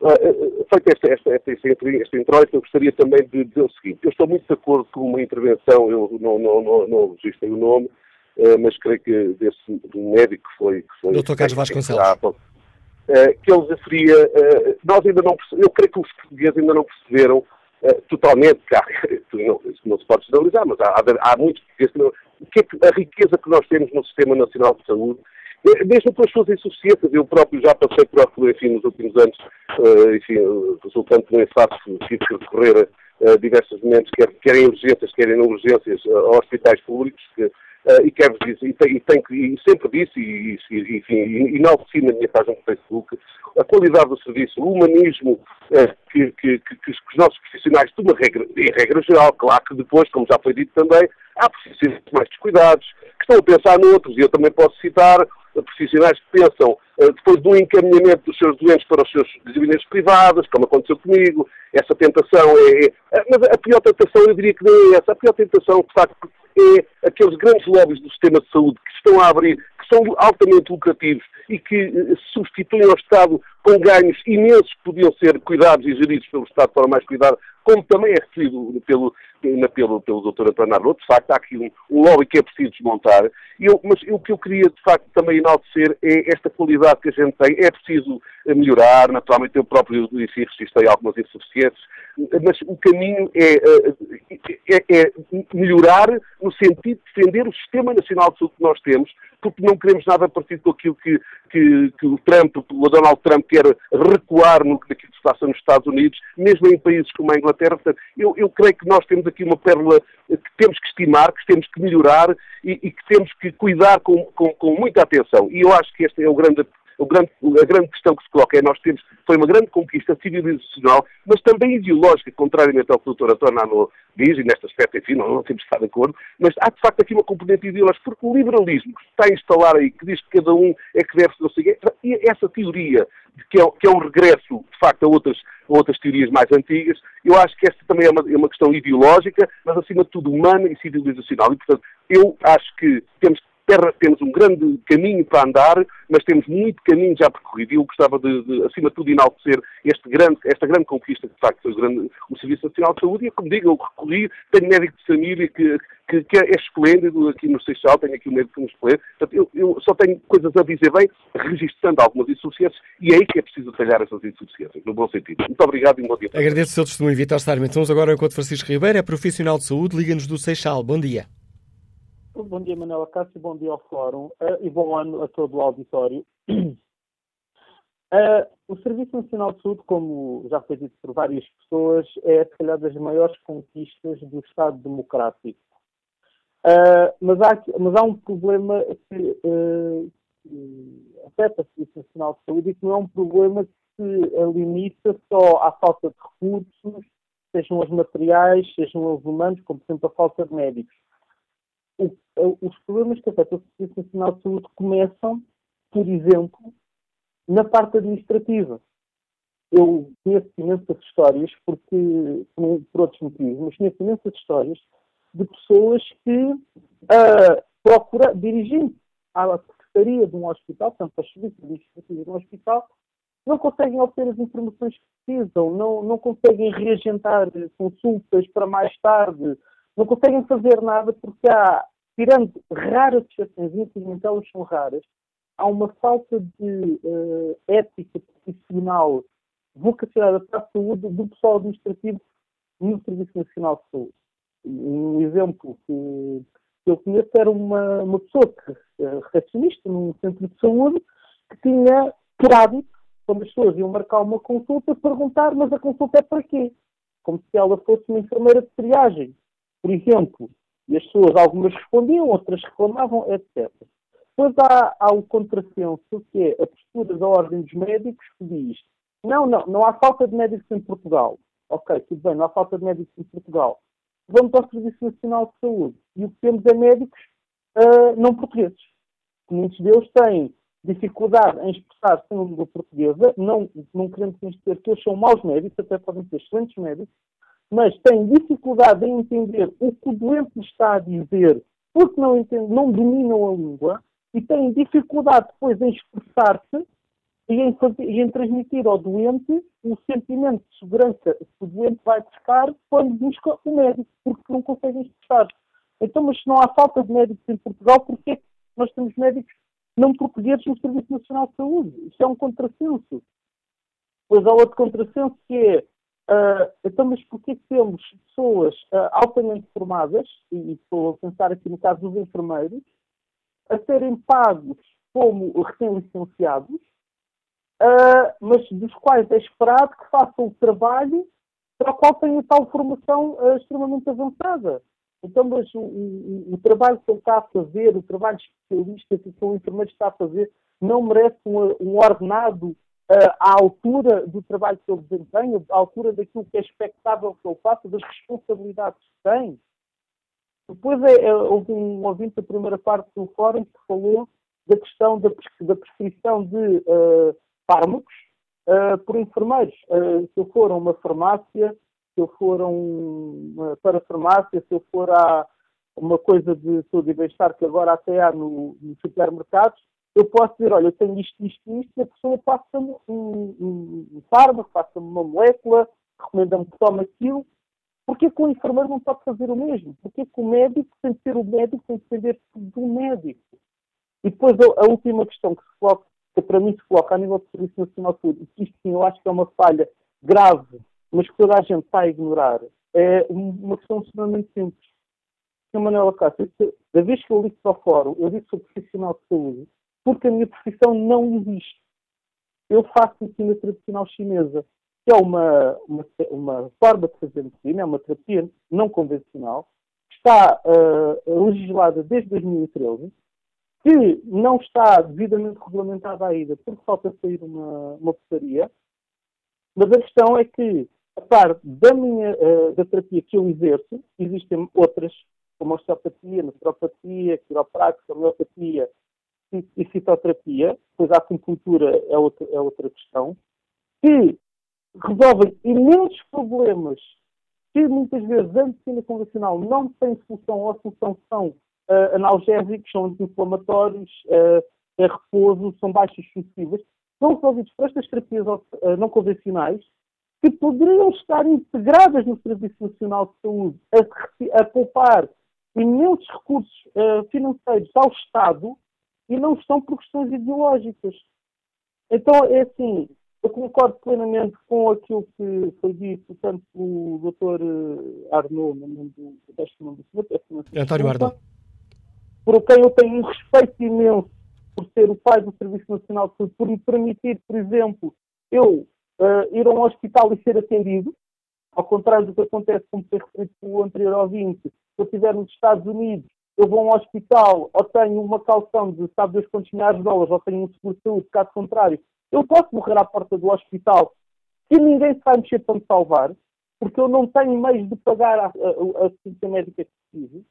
Uh, feito esta, esta, esta, esta introito, eu gostaria também de dizer o seguinte. Eu estou muito de acordo com uma intervenção, eu não, não, não, não registrei o nome, uh, mas creio que desse do médico que foi... Que foi
Dr. Carlos Vasconcelos.
Que ele referia, nós ainda não eu creio que os portugueses ainda não perceberam totalmente, há, não, não se pode generalizar, mas há, há, há muitos portugueses que não, o que é que, a riqueza que nós temos no Sistema Nacional de Saúde mesmo pelas suas insuficiências. Eu próprio já passei por enfim, nos últimos anos, uh, enfim, resultante de um infarto, tive que recorrer a, diversos momentos, quer, quer em urgências, quer em urgências, a hospitais públicos, que, Uh, e quero dizer, e, tem, e, tem, e sempre disse, e, e, enfim, e enalteci na minha página do Facebook, a qualidade do serviço, o humanismo uh, que, que, que, que, os nossos profissionais, de regra, em regra geral, claro que depois, como já foi dito também, há profissionais mais descuidados, que estão a pensar noutros, e eu também posso citar profissionais que pensam, uh, depois do encaminhamento dos seus doentes para os seus gabinetes privados, como aconteceu comigo, essa tentação é, é, Mas a pior tentação, eu diria que não é essa. A pior tentação, de facto, é aqueles grandes lobbies do sistema de saúde que estão a abrir, que são altamente lucrativos e que eh, substituem ao Estado com ganhos imensos que podiam ser cuidados e geridos pelo Estado forma mais cuidada, como também é referido pelo, pelo, pelo Dr. António Arnold. De facto, há aqui um, um lobby que é preciso desmontar. Eu, mas o que eu queria, de facto, também enaltecer é esta qualidade que a gente tem. É preciso melhorar, naturalmente eu próprio enfim, registrei algumas insuficiências, mas o caminho é, é, é, melhorar no sentido de defender o Sistema Nacional de Saúde que nós temos, porque não queremos nada parecido com aquilo que, que, que o Trump, o Donald Trump quer recuar no, que se passa nos Estados Unidos, mesmo em países como a Inglaterra. Portanto, eu, eu creio que nós temos aqui uma pérola que temos que estimar, que temos que melhorar e, e que temos que cuidar com, com, com muita atenção. E eu acho que este é o grande grande, a grande questão que se coloca é nós temos, foi uma grande conquista civilizacional, mas também ideológica, contrariamente ao que o Dr. Antonio diz, e neste aspecto, enfim, não, não temos de estar de acordo, mas há de facto aqui uma componente ideológica, porque o liberalismo que está a instalar aí, que diz que cada um é que deve ser o seguinte, e essa teoria que é, que é um regresso, de facto, a outras, a outras teorias mais antigas, eu acho que esta também é uma, é uma questão ideológica, mas acima de tudo humana e civilizacional. E, portanto, eu acho que temos terra temos um grande caminho para andar, mas temos muito caminho já percorrido. E eu gostava de, de acima de tudo, enaltecer este grande, esta grande conquista de facto, foi o, grande, o Serviço Nacional de Saúde. E, como digo, eu recorri, tenho médico de família que, que, que é esplêndido aqui no Seixal, tenho aqui um médico que me esplêndido. Portanto, eu, eu, só tenho coisas a dizer bem, registrando algumas insuficiências, e é aí que é preciso talhar essas insuficiências, no bom sentido. Muito obrigado e um bom dia.
Agradeço o seu testemunho, Vitor Sarmento. Vamos agora ao encontro Francisco Ribeiro, é profissional de saúde, liga-nos do Seixal. Bom dia.
Bom dia, Manuela Cássio, bom dia ao Fórum uh, e bom ano a todo o auditório. Uh, o Serviço Nacional de Saúde, como já foi dito por várias pessoas, é, se calhar, das maiores conquistas do Estado Democrático. Uh, mas, há, mas, há, um problema que, que afeta o Serviço Nacional de Saúde e que não é um problema que se limita só à falta de recursos, sejam os materiais, sejam os humanos, como, por exemplo, a falta de médicos os problemas que afetam o Serviço Nacional de Saúde começam, por exemplo, na parte administrativa. Eu conheço imensas histórias, porque, por outros motivos, mas conheço imensas histórias de pessoas que uh, procura, dirigindo à secretaria de um hospital, portanto, para os serviços administrativos de um hospital, não conseguem obter as informações que precisam, não, não conseguem reagentar consultas para mais tarde, não conseguem fazer nada porque há, tirando raras exceções, infelizmente elas são raras, há uma falta de uh, ética profissional vocacionada para a saúde do pessoal administrativo no Serviço Nacional de Saúde. Um exemplo que, eu conheço era uma, uma pessoa que, uh, recepcionista num centro de saúde que tinha por quando as pessoas iam marcar uma consulta, perguntar mas a consulta é para quê? Como se ela fosse uma enfermeira de triagem por exemplo, e as pessoas, algumas respondiam, outras reclamavam, etc. Depois há, há o contrassenso, que é a postura da Ordem dos Médicos, que diz: não, não, não há falta de médicos em Portugal. Ok, tudo bem, não há falta de médicos em Portugal. Vamos ao Serviço Nacional de Saúde. E o que temos é médicos uh, não portugueses. Muitos deles têm dificuldade em expressar-se em língua portuguesa, não, não querendo dizer que eles são maus médicos, até podem ser excelentes médicos, mas tem dificuldade em entender o que o doente está a dizer porque não, entende, não dominam a língua e têm dificuldade depois em expressar-se e em, e em transmitir ao doente o sentimento de segurança que o doente vai buscar quando busca o médico, porque não conseguem expressar. Então, mas se não há falta de médicos em Portugal, porquê é nós temos médicos não portugueses no Serviço Nacional de Saúde? Isto é um contrassenso. Pois há outro contrassenso que é Uh, então, mas porquê temos pessoas uh, altamente formadas, e estou a pensar aqui no caso dos enfermeiros, a serem pagos como recém-licenciados, uh, mas dos quais é esperado que façam o trabalho para o qual têm tal formação extremamente avançada. Então, mas o, o, o, trabalho que ele está a fazer, o trabalho especialista que o enfermeiro está a fazer, não merece um, um ordenado à altura do trabalho que ele desempenha, à altura daquilo que é expectável que ele faça, das responsabilidades que tem. Depois é, é, houve um ouvinte da primeira parte do fórum que falou da questão da, da prescrição de uh, fármacos uh, por enfermeiros. Uh, se eu for a uma farmácia, se eu for a uma farmácia, se eu for a uma coisa de saúde e bem-estar que agora até há no, supermercados, eu posso dizer, olha, eu tenho isto, isto, isto, e a pessoa passa-me um, um, um fármaco, passa-me uma molécula, recomenda-me que tome aquilo. Porquê que o enfermeiro não pode fazer o mesmo? Porquê que o médico tem de ser o médico, tem de depender do médico? E depois a, última questão que se coloca, que para mim se coloca a nível do Serviço Nacional de Saúde, e isto sim eu acho que é uma falha grave, mas que toda a gente está a ignorar, é uma questão extremamente simples. Sr. Manuel Acácio, da vez que eu li para o fórum, eu disse que sou profissional de saúde, porque a minha profissão não existe. Eu faço medicina tradicional chinesa, que é uma, uma, uma forma de fazer medicina, é uma terapia não convencional, está uh, legislada desde 2013, que não está devidamente regulamentada ainda, porque falta sair uma, uma portaria. Mas a questão é que, a parte da minha uh, da terapia que eu exerço, existem outras, como a osteopatia, naturopatia, quiropraxia, homeopatia e, fitoterapia, pois a acupuntura é outra, é outra questão, que resolvem imensos problemas que muitas vezes a medicina convencional não tem solução ou a solução são uh, analgésicos, são anti-inflamatórios, uh, é repouso, são baixas sucessivas, são resolvidos por estas terapias uh, não convencionais que poderiam estar integradas no Serviço Nacional de Saúde a, a poupar imensos recursos financeiros ao Estado e não estão por questões ideológicas. Então, é assim, eu concordo plenamente com aquilo que foi dito tanto pelo Dr. Arnaud, no nome do, nome do senhor,
António Arnaud
por quem eu tenho um respeito imenso por ser o pai do Serviço Nacional de Saúde, por me permitir, por exemplo, eu uh, ir a um hospital e ser atendido, ao contrário do que acontece, como foi referido pelo anterior ouvinte, se eu estiver nos Estados Unidos, eu vou a um hospital ou tenho uma calção de sabe Deus quantos milhares de dólares ou tenho um seguro de saúde, caso contrário, eu posso morrer à porta do hospital e ninguém se vai mexer para me salvar, porque eu não tenho meios de pagar a, assistência médica que preciso.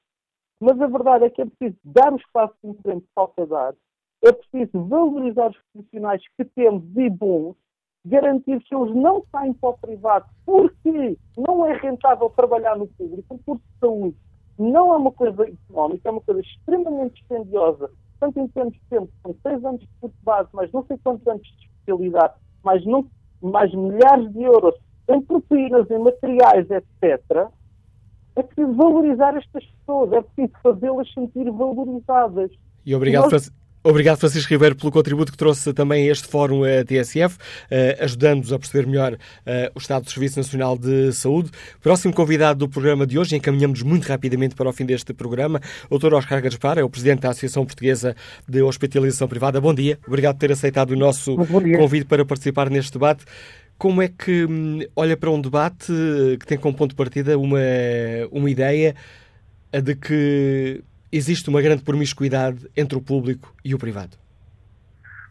Mas a verdade é que é preciso dar o espaço de frente que falta dar, é preciso valorizar os profissionais que temos e bons, garantir que eles não saem para o privado porque não é rentável trabalhar no público, porque saúde não é uma coisa económica, é uma coisa extremamente dispendiosa, tanto em termos de tempo, são seis anos de curso base, mas não sei quantos anos de especialidade, mais, não, mais milhares de euros em propinas, em materiais, etc., é preciso valorizar estas pessoas, é preciso fazê-las sentir valorizadas.
E obrigado, nós... Obrigado, Francisco Ribeiro, pelo contributo que trouxe também a este Fórum a TSF, eh, ajudando-nos a perceber melhor eh, o estado do Serviço Nacional de Saúde. Próximo convidado do programa de hoje, encaminhamos muito rapidamente para o fim deste programa, o Dr. Oscar Gaspar, é o Presidente da Associação Portuguesa de Hospitalização Privada. Bom dia, obrigado por ter aceitado o nosso convite para participar neste debate. Como é que hum, olha para um debate que tem como ponto de partida uma, uma ideia de que existe uma grande promiscuidade entre o público e o privado?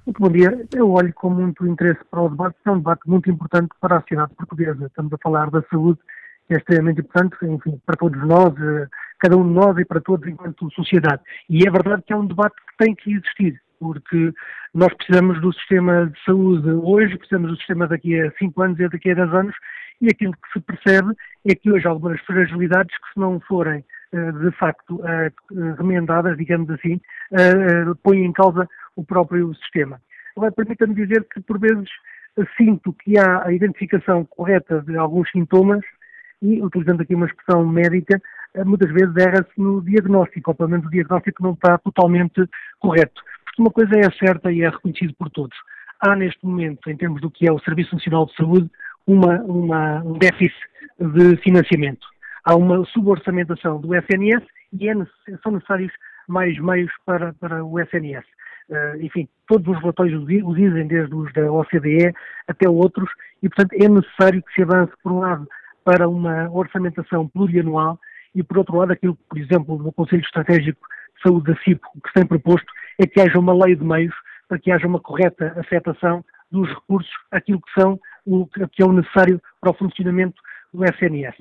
Muito bom dia. Eu olho com muito interesse para o debate, é um debate muito importante para a sociedade portuguesa. Estamos a falar da saúde, que é extremamente importante, enfim, para todos nós, eh, cada um de nós e para todos enquanto sociedade. E é verdade que é um debate que tem que existir porque nós precisamos do sistema de saúde hoje, precisamos do sistema daqui a 5 anos e daqui a 10 anos, e aquilo que se percebe é que hoje há algumas fragilidades que se não forem de facto eh, remendadas, digamos assim, eh, põem em causa o próprio sistema. Permita-me dizer que, por vezes, sinto que há a identificação correta de alguns sintomas e, utilizando aqui uma expressão médica, muitas vezes erra-se no diagnóstico, ou pelo menos o diagnóstico não está totalmente correto. Porque uma coisa é certa e é reconhecido por todos. Há neste momento, em termos do que é o Serviço Nacional de Saúde, uma, uma, um déficit de financiamento. Há uma suborçamentação do SNS e é, são necessários mais meios para, para o SNS. Uh, eh, enfim, todos os relatórios os dizem, desde os da OCDE até outros, e portanto é necessário que se avance, por um lado, para uma orçamentação plurianual e, por outro lado, aquilo que, por exemplo, no Conselho Estratégico de Saúde da CIP, que tem proposto é que haja uma lei de meios para que haja uma correta afetação dos recursos àquilo que são o que é o necessário para o funcionamento do SNS.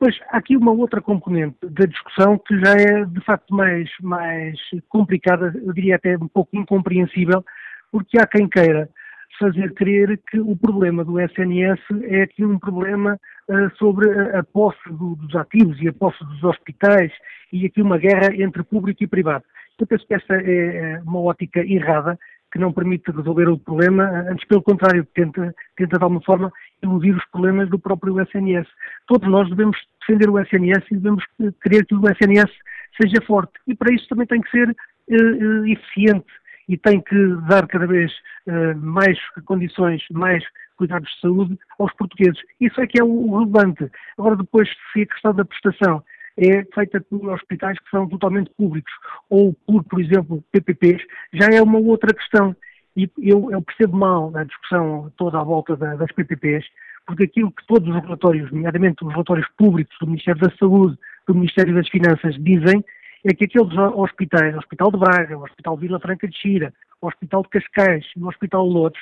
Depois, há aqui uma outra componente da discussão que já é, de facto, mais, mais complicada, eu diria até um pouco incompreensível, porque há quem queira fazer crer que o problema do SNS é aqui um problema uh, sobre a, posse do, dos ativos e a posse dos hospitais e aqui uma guerra entre público e privado. Eu penso que esta é, é uma ótica errada que não permite resolver o problema, antes pelo contrário, tenta, tenta de alguma forma iludir os problemas do próprio SNS. Todos nós devemos defender o SNS e devemos querer que o SNS seja forte. E para isso também tem que ser uh, eficiente e tem que dar cada vez uh, mais condições, mais cuidados de saúde aos portugueses. Isso é que é o relevante. Agora, depois, se a questão da prestação é feita por hospitais que são totalmente públicos ou por, por exemplo, PPPs, já é uma outra questão. E eu, eu percebo mal a discussão toda à volta da, das PPPs, porque aquilo que todos os relatórios, nomeadamente os relatórios públicos do Ministério da Saúde, do Ministério das Finanças, dizem é que aqueles hospitais, o Hospital de Braga, o Hospital Vila Franca de Xira, o Hospital de Cascais e o Hospital de Lourdes,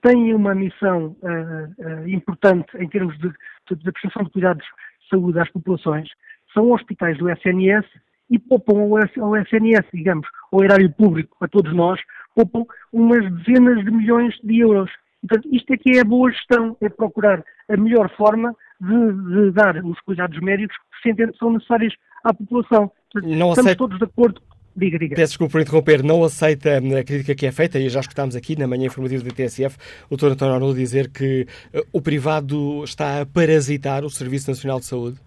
têm uma missão uh, uh, importante em termos de, de, de prestação de cuidados de saúde às populações, são hospitais do SNS e poupam ao, SNS, digamos, ao erário público, a todos nós, poupam umas dezenas de milhões de euros. Portanto, isto é que é a boa gestão, é procurar a melhor forma de, de dar os cuidados médicos que se entende são necessários à população. Portanto,
Não
estamos
aceito...
todos de acordo Diga, diga.
Peço desculpa por interromper, não aceita a crítica que é feita, e já escutámos aqui na manhã informativa da TSF o Dr. António Arnoldo dizer que uh, o privado está a parasitar o Serviço Nacional de Saúde?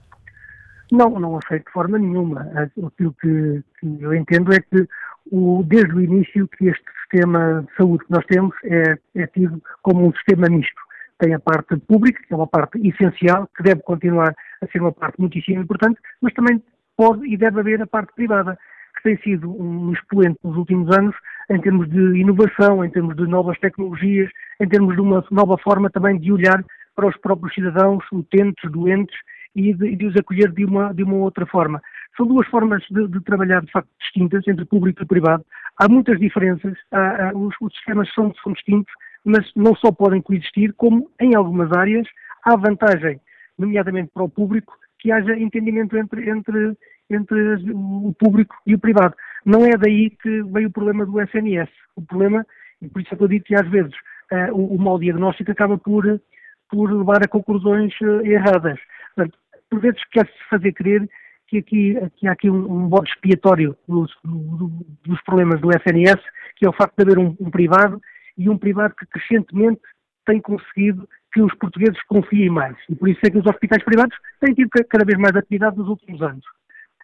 Não, não aceito de forma nenhuma. Aquilo que, que eu entendo é que o, desde o início que este sistema de saúde que nós temos é, é tido como um sistema misto. Tem a parte pública, que é uma parte essencial, que deve continuar a ser uma parte muitíssimo importante, mas também pode e deve haver a parte privada que tem sido um expoente nos últimos anos em termos de inovação, em termos de novas tecnologias, em termos de uma nova forma também de olhar para os próprios cidadãos, utentes, doentes e de, de os acolher de uma, de uma outra forma. São duas formas de, de, trabalhar, de facto, distintas entre público e privado. Há muitas diferenças, há, há, os, os, sistemas são, são distintos, mas não só podem coexistir, como em algumas áreas há vantagem, nomeadamente para o público, que haja entendimento entre, entre, entre o público e o privado. Não é daí que veio o problema do SNS. O problema, e por isso é que eu digo que às vezes uh, o, o mau diagnóstico acaba por, por levar a conclusões uh, erradas. Portanto, por vezes quer-se fazer crer que, aqui, que há aqui um, um bode expiatório dos, dos, problemas do SNS, que é o facto de haver um, um privado e um privado que crescentemente tem conseguido que os portugueses confiem mais. E por isso é que os hospitais privados têm tido cada vez mais atividade nos últimos anos.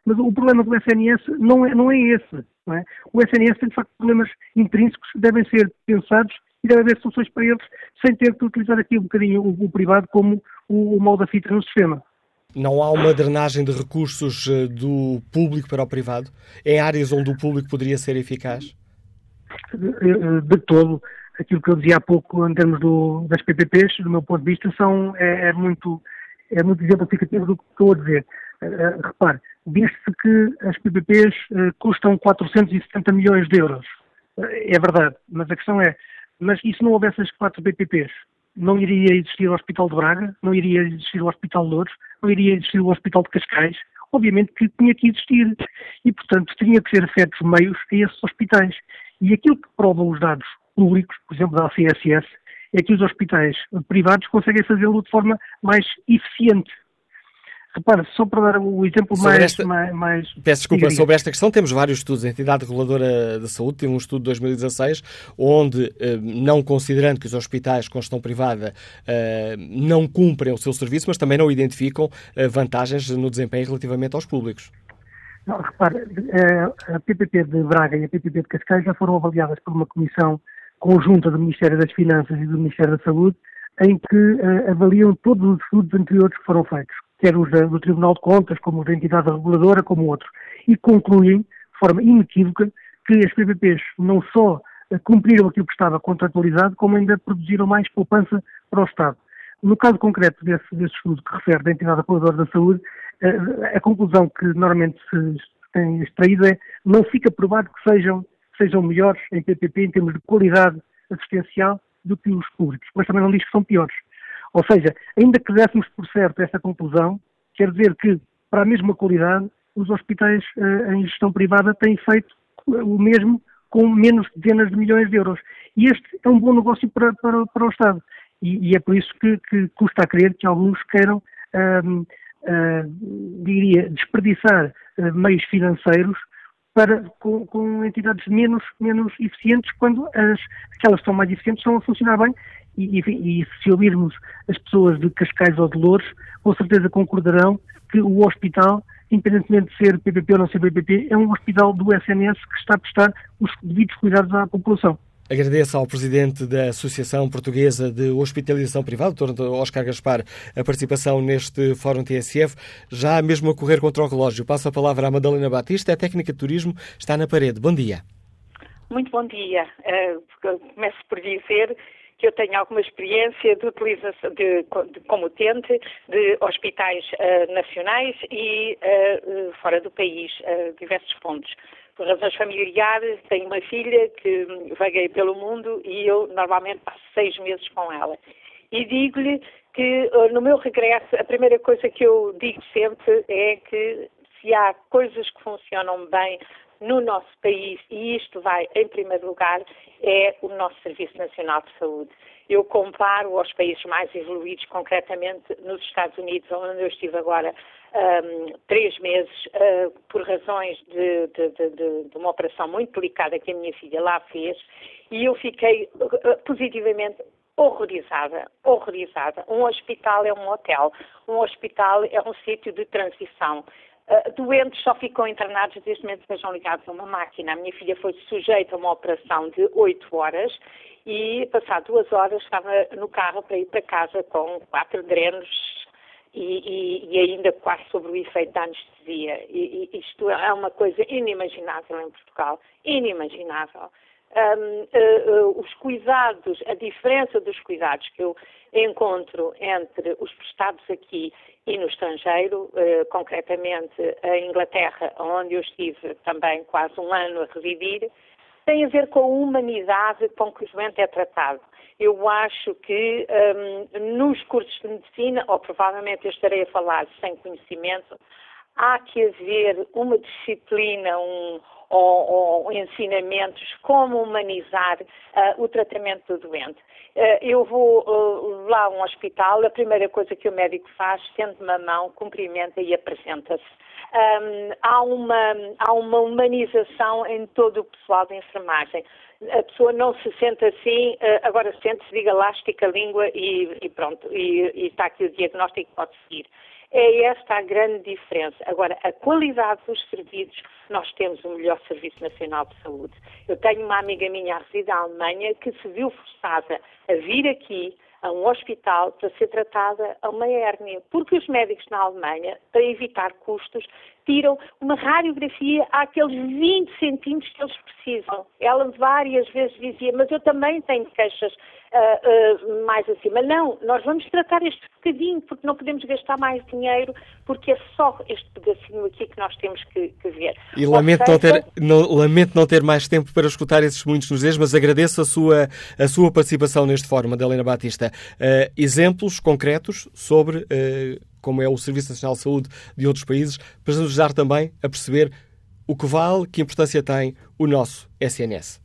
Mas o problema do SNS não é, não é esse. Não é? O SNS tem, de facto, problemas intrínsecos que devem ser pensados e deve haver soluções para eles, sem ter que utilizar aqui um bocadinho o, o privado como o, o mal da fita no sistema.
Não há uma drenagem de recursos eh, do público para o privado? Em áreas onde o público poderia ser eficaz?
De, de todo. Aquilo que eu dizia há pouco em termos do, das PPPs, do meu ponto de vista, são, é, é muito, é muito exemplificativo do que estou a dizer. Uh, repare, diz-se que as PPPs uh, custam 470 milhões de euros. Uh, é verdade, mas a questão é, mas e se não houvesse as quatro PPPs? Não iria existir o Hospital de Braga, não iria existir o Hospital de Louros, não iria existir o Hospital de Cascais? Obviamente que tinha que existir. E, portanto, tinha que ser feitos meios a esses hospitais. E aquilo que provam os dados públicos, por exemplo, da CSS, é que os hospitais privados conseguem fazê-lo de forma mais eficiente. Repara, só para dar o exemplo mais,
esta...
mais, mais,
Peço desculpa, sobre esta questão temos vários estudos. A entidade reguladora da saúde tem um estudo de 2016 onde, eh, não considerando que os hospitais com gestão privada eh, não cumprem o seu serviço, mas também não identificam eh, vantagens no desempenho relativamente aos públicos.
Não, repare, a PPP de Braga e a PPP de Cascais já foram avaliadas por uma comissão conjunta do Ministério das Finanças e do Ministério da Saúde, em que avaliam todos os estudos anteriores que foram feitos quer os do Tribunal de Contas, como os da entidade reguladora, como outros, e concluem, de forma inequívoca, que as PPPs não só eh, cumpriram aquilo que estava contratualizado, como ainda produziram mais poupança para o Estado. No caso concreto desse, desse estudo que refere da entidade reguladora da saúde, eh, a conclusão que normalmente se tem extraído é não fica provado que sejam, sejam melhores em PPP em termos de qualidade assistencial do que os públicos, mas também não diz que são piores. Ou seja, ainda que dessemos por certo essa conclusão, quer dizer que, para a mesma qualidade, os hospitais uh, em gestão privada têm feito o mesmo com menos dezenas de milhões de euros. E este é um bom negócio para, para, para o Estado. E, e, é por isso que, que, custa a crer que alguns queiram, uh, uh, diria, desperdiçar meios financeiros para, com, com, entidades menos, menos eficientes, quando as, aquelas que são mais eficientes estão a funcionar bem e, e, e, se ouvirmos as pessoas de Cascais ou de Louros, com certeza concordarão que o hospital, independentemente de ser PPP ou não ser PPP, é um hospital do SNS que está a prestar os devidos cuidados à população.
Agradeço ao Presidente da Associação Portuguesa de Hospitalização Privada, Dr. Oscar Gaspar, a participação neste Fórum TSF, já mesmo a correr contra o relógio. Passo a palavra à Madalena Batista, a técnica de turismo, está na parede. Bom dia.
Muito bom dia. Uh, começo por dizer que eu tenho alguma experiência de utilização, de, de, como utente de hospitais uh, nacionais e uh, fora do país, diversos pontos. Por razões familiares, tenho uma filha que vaguei pelo mundo e eu normalmente passo seis meses com ela. E digo-lhe que no meu regresso, a primeira coisa que eu digo sempre é que se há coisas que funcionam bem no nosso país, e isto vai em primeiro lugar, é o nosso Serviço Nacional de Saúde. Eu comparo aos países mais evoluídos, concretamente nos Estados Unidos, onde eu estive agora um, três meses, uh, por razões de, de, de, de, uma operação muito delicada que a minha filha lá fez, e eu fiquei uh, positivamente horrorizada, horrorizada. Um hospital é um hotel, um hospital é um sítio de transição. Uh, doentes só ficam internados desde momento que sejam ligados a uma máquina. A minha filha foi sujeita a uma operação de 8 horas e, passado duas horas, estava no carro para ir para casa com quatro drenos e, e, e ainda quase sobre o efeito da anestesia. E, isto é uma coisa inimaginável em Portugal. Inimaginável. Um, uh, uh, os cuidados, a diferença dos cuidados que eu encontro entre os prestados aqui e no estrangeiro, uh, concretamente a Inglaterra, onde eu estive também quase um ano a residir, tem a ver com a humanidade com que o doente é tratado. Eu acho que um, nos cursos de medicina, ou provavelmente eu estarei a falar sem conhecimento, há que haver uma disciplina, um, ou, ou ensinamentos como humanizar uh, o tratamento do doente. Uh, eu vou uh, lá a um hospital, a primeira coisa que o médico faz, estende-me a mão, cumprimenta e apresenta-se. Um, há, uma, há uma humanização em todo o pessoal de enfermagem. A pessoa não se sente assim, agora sente-se, diga lá, estica a língua e, e pronto, e, e está aqui o diagnóstico, pode seguir. É esta a grande diferença. Agora, a qualidade dos serviços, nós temos o melhor Serviço Nacional de Saúde. Eu tenho uma amiga minha a residir na Alemanha que se viu forçada a vir aqui a um hospital para ser tratada a uma hérnia, porque os médicos na Alemanha, para evitar custos, tiram uma radiografia àqueles 20 centímetros que eles precisam. Ela várias vezes dizia, mas eu também tenho queixas uh, uh, mais acima. Não, nós vamos tratar este bocadinho, porque não podemos gastar mais dinheiro, porque é só este pedacinho aqui que nós temos que, que ver.
E lamento, seja... não ter, não, lamento não ter mais tempo para escutar esses muitos nos dias, mas agradeço a sua, a sua participação neste fórum, Madalena Batista. Uh, exemplos concretos sobre como é o Serviço Nacional de Saúde de outros países, para nos ajudar também a perceber o que vale, que importância tem o nosso SNS.